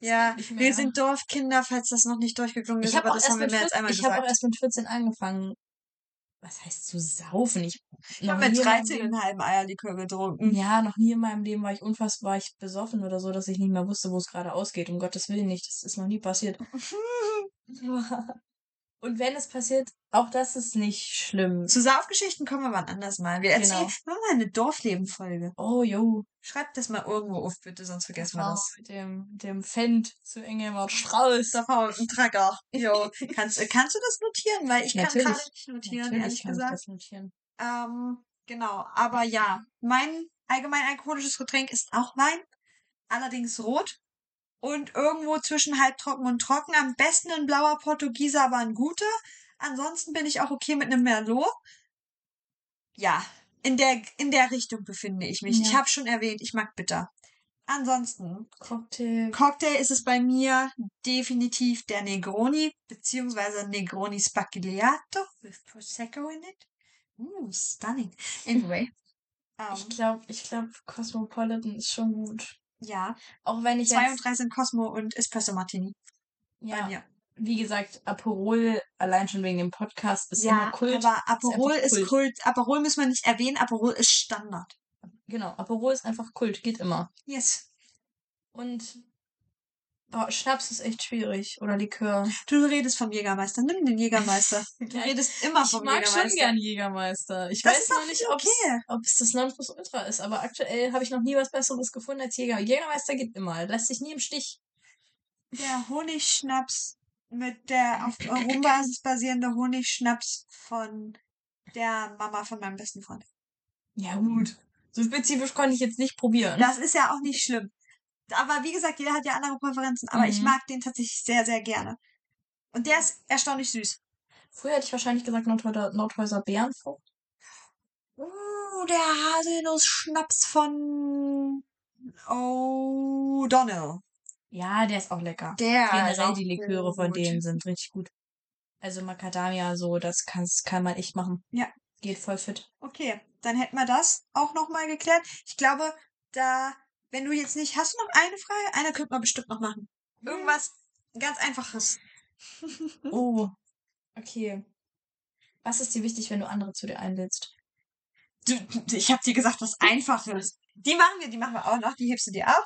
Ja, wir sind Dorfkinder, falls das noch nicht durchgeklungen ist, Ich habe aber auch, das haben wir mehr als 14 einmal ich hab auch gesagt. erst mit 14 angefangen. Was heißt zu saufen? Ich, Ich habe mit nie in meinem 13 Leben- einen halben Eierlikör getrunken. Ja, noch nie in meinem Leben war ich unfassbar ich besoffen oder so, dass ich nicht mehr wusste, wo es gerade ausgeht. Um Gottes Willen nicht. Das ist noch nie passiert. Und wenn es passiert, auch das ist nicht schlimm. Zu Saufgeschichten kommen wir wann anders mal. Wir erzählen Genau. wir machen mal eine Dorfleben-Folge. Oh, jo. Schreibt das mal irgendwo auf, bitte, sonst vergessen wir war das. Mit dem, dem Fendt zu Engelbert Strauß. Da faul, ein Tracker. Jo. Kannst, kannst du das notieren? Weil ich kann Natürlich. gerade nicht notieren, Natürlich ehrlich kann ich gesagt. das notieren. Ähm, genau. Aber ja, mein allgemein alkoholisches Getränk ist auch Wein. Allerdings rot. Und irgendwo zwischen halbtrocken und trocken. Am besten ein blauer Portugieser, aber ein guter. Ansonsten bin ich auch okay mit einem Merlot. Ja, in der, in der Richtung befinde ich mich. Ich Ja. habe schon erwähnt, ich mag bitter. Ansonsten, Cocktail. Cocktail ist es bei mir definitiv der Negroni, beziehungsweise Negroni Spacchigliato with Prosecco in it. Mm, stunning. Anyway. Ich Ähm, glaube, ich glaube, Cosmopolitan ist schon gut. Ja, Auch wenn ich zwei jetzt, und drei sind Cosmo und Espresso Martini. Ja, mir. wie gesagt, Aperol, allein schon wegen dem Podcast, ist Ja, immer Kult. aber Aperol ist Kult. Kult. Aperol müssen wir nicht erwähnen, Aperol ist Standard. Genau, Aperol ist einfach Kult, geht immer. Yes. Und oh, Schnaps ist echt schwierig. Oder Likör. Du redest vom Jägermeister. Nimm den Jägermeister. Du redest immer ich vom mag Jägermeister. schon gern Jägermeister. Ich Das weiß auch nicht, okay. ob es das Nonplusultra ist, aber aktuell habe ich noch nie was Besseres gefunden als Jäger. Jägermeister geht immer, lässt sich nie im Stich. Der Honigschnaps mit der auf Rumbasis basierende Honigschnaps von der Mama von meinem besten Freund. Ja, gut. So spezifisch konnte ich jetzt nicht probieren. Das ist ja auch nicht schlimm. Aber wie gesagt, jeder hat ja andere Präferenzen. Aber ich Mhm. mag den tatsächlich sehr, sehr gerne. Und der ist erstaunlich süß. Früher hätte ich wahrscheinlich gesagt Nordhäuser, Nordhäuser Bärenfrucht. Uh, der Haselnuss-Schnaps von O'Donnell. Ja, der ist auch lecker. Der Generell die Liköre von gut. denen sind richtig gut. Also Macadamia, so, das kann's, kann man echt machen. Ja. Geht voll fit. Okay, dann hätten wir das auch nochmal geklärt. Ich glaube, da, wenn du jetzt nicht, hast du noch eine Frage? Eine könnte man bestimmt noch machen. Irgendwas ganz Einfaches. Oh. Okay. Was ist dir wichtig, wenn du andere zu dir einlädst? Du, ich habe dir gesagt, was Einfaches. Die machen wir, die machen wir auch noch. Die hebst du dir auf.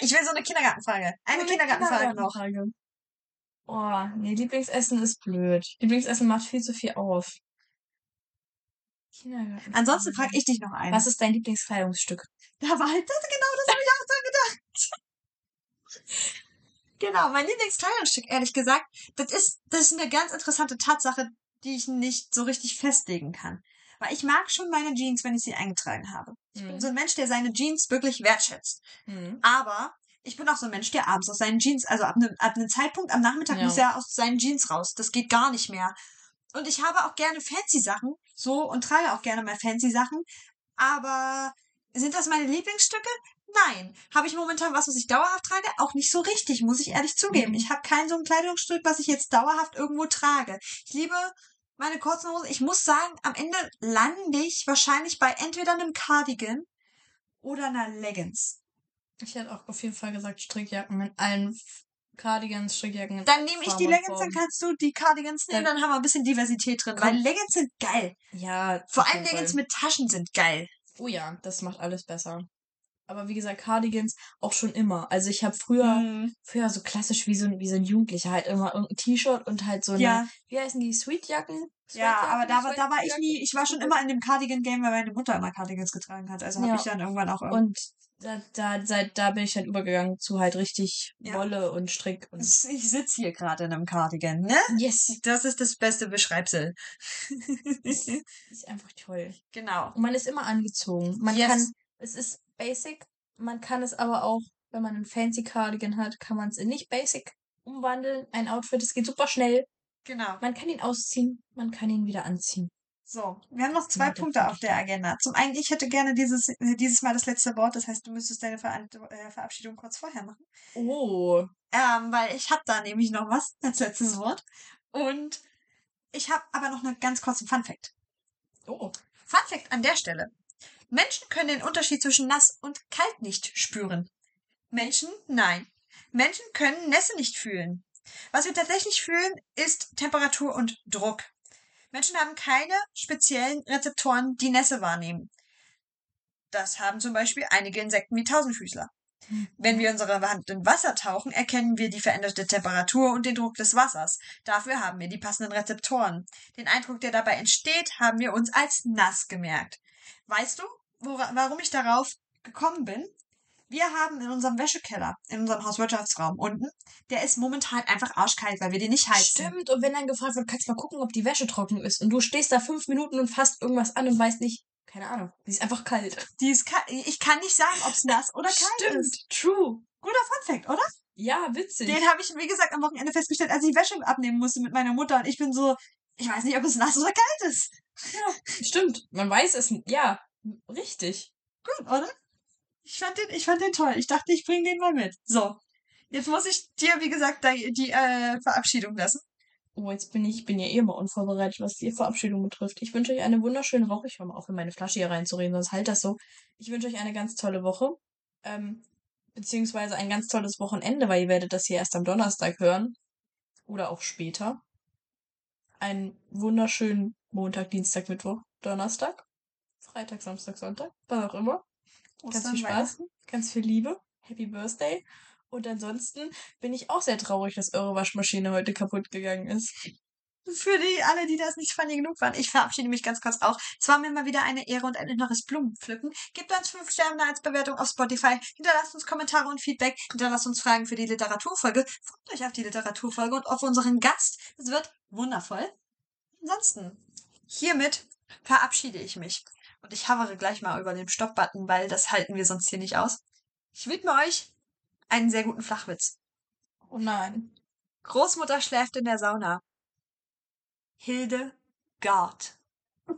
Ich will so eine Kindergartenfrage. Eine Kindergartenfrage noch. Kindergartenfrage. Oh, nee, Lieblingsessen ist blöd. Lieblingsessen macht viel zu viel auf. Kindergarten. Ansonsten frage ich dich noch einen. Was ist dein Lieblingskleidungsstück? Da war halt das, genau, das habe ich auch so gedacht. Genau, mein Lieblingskleidungsstück, ehrlich gesagt, das ist, das ist eine ganz interessante Tatsache, die ich nicht so richtig festlegen kann. Weil ich mag schon meine Jeans, wenn ich sie eingetragen habe. Ich bin Mhm. so ein Mensch, der seine Jeans wirklich wertschätzt. Mhm. Aber ich bin auch so ein Mensch, der abends aus seinen Jeans, also ab einem, ab einem Zeitpunkt am Nachmittag Ja. muss er aus seinen Jeans raus. Das geht gar nicht mehr. Und ich habe auch gerne fancy Sachen, so, und trage auch gerne mal fancy Sachen. Aber sind das meine Lieblingsstücke? Nein. Habe ich momentan was, was ich dauerhaft trage? Auch nicht so richtig, muss ich ehrlich zugeben. Mhm. Ich habe kein so ein Kleidungsstück, was ich jetzt dauerhaft irgendwo trage. Ich liebe meine kurzen Hosen. Ich muss sagen, am Ende lande ich wahrscheinlich bei entweder einem Cardigan oder einer Leggings. Ich hätte auch auf jeden Fall gesagt Strickjacken mit allen Cardigans, Strickjacken. Dann nehme ich die Leggings, dann kannst du die Cardigans nehmen, Dann- dann haben wir ein bisschen Diversität drin. Weil Leggings sind geil. Ja, Vor allem Leggings mit Taschen sind geil. Oh ja, das macht alles besser. Aber wie gesagt, Cardigans auch schon immer. Also ich habe früher, Mhm. früher so klassisch wie so, ein- wie so ein Jugendlicher halt immer irgendein T-Shirt und halt so eine, Ja, wie heißen die, Sweetjacken? ja, Sweatjacken? aber da war, da war ich nie, ich war schon immer in dem Cardigan-Game, weil meine Mutter immer Cardigans getragen hat. Also habe Ja. ich dann irgendwann auch. Und da, da, seit da bin ich dann übergegangen zu halt richtig Ja. Wolle und Strick und Ich sitze hier gerade in einem Cardigan, ne? yes, Das ist das beste Beschreibsel. ist einfach toll. genau. Und man ist immer angezogen. Man Yes. kann, es ist basic, man kann es aber auch, wenn man einen fancy Cardigan hat, kann man es in nicht basic umwandeln. Ein Outfit, es geht super schnell. Genau. Man kann ihn ausziehen, man kann ihn wieder anziehen. So, wir haben noch zwei Ja, Punkte auf der Agenda. Zum einen, ich hätte gerne dieses, dieses Mal das letzte Wort. Das heißt, du müsstest deine Ver äh, Verabschiedung kurz vorher machen. Oh. Ähm, weil ich habe da nämlich noch was als letztes Wort. Und ich habe aber noch einen ganz kurzen Funfact. Oh. Funfact an der Stelle. Menschen können den Unterschied zwischen nass und kalt nicht spüren. Menschen? Nein. Menschen können Nässe nicht fühlen. Was wir tatsächlich fühlen, ist Temperatur und Druck. Menschen haben keine speziellen Rezeptoren, die Nässe wahrnehmen. Das haben zum Beispiel einige Insekten wie Tausendfüßler. Wenn wir unsere Hand in Wasser tauchen, erkennen wir die veränderte Temperatur und den Druck des Wassers. Dafür haben wir die passenden Rezeptoren. Den Eindruck, der dabei entsteht, haben wir uns als nass gemerkt. Weißt du, wora- warum ich darauf gekommen bin? Wir haben in unserem Wäschekeller, in unserem Hauswirtschaftsraum unten, der ist momentan einfach arschkalt, weil wir den nicht heizen. Stimmt, und wenn dann gefragt wird, kannst du mal gucken, ob die Wäsche trocken ist. Und du stehst da fünf Minuten und fasst irgendwas an und weißt nicht, keine Ahnung, die ist einfach kalt. Die ist ka- ich kann nicht sagen, ob es nass oder kalt ist. true. Guter Funfact, oder? Ja, witzig. Den habe ich, wie gesagt, am Wochenende festgestellt, als ich Wäsche abnehmen musste mit meiner Mutter. Und ich bin so, ich weiß nicht, ob es nass oder kalt ist. ja, stimmt. Man weiß es, ja, richtig. Gut, oder? Ich fand den, ich fand den toll. Ich dachte, ich bringe den mal mit. So. Jetzt muss ich dir, wie gesagt, die, die äh, Verabschiedung lassen. Oh, jetzt bin ich, bin ja eh immer unvorbereitet, was die Verabschiedung betrifft. Ich wünsche euch eine wunderschöne Woche. Ich höre mal auf, in meine Flasche hier reinzureden, sonst halt das so. Ich wünsche euch eine ganz tolle Woche. Ähm, beziehungsweise ein ganz tolles Wochenende, weil ihr werdet das hier erst am Donnerstag hören. Oder auch später. Einen wunderschönen Montag, Dienstag, Mittwoch, Donnerstag. Freitag, Samstag, Sonntag. Was auch immer. Ganz Ostern, viel Spaß, ganz viel Liebe. Happy Birthday. Und ansonsten bin ich auch sehr traurig, dass eure Waschmaschine heute kaputt gegangen ist. Für die alle, die das nicht funny genug waren, ich verabschiede mich ganz kurz auch. Es war mir mal wieder eine Ehre und ein inneres Blumenpflücken. Gebt uns fünf Sterne als Bewertung auf Spotify. Hinterlasst uns Kommentare und Feedback. Hinterlasst uns Fragen für die Literaturfolge. Freut euch auf die Literaturfolge und auf unseren Gast. Es wird wundervoll. Ansonsten, hiermit verabschiede ich mich. Und ich havere gleich mal über den Stopp-Button, weil das halten wir sonst hier nicht aus. Ich widme euch einen sehr guten Flachwitz. Oh nein. Großmutter schläft in der Sauna. Hilde Gard.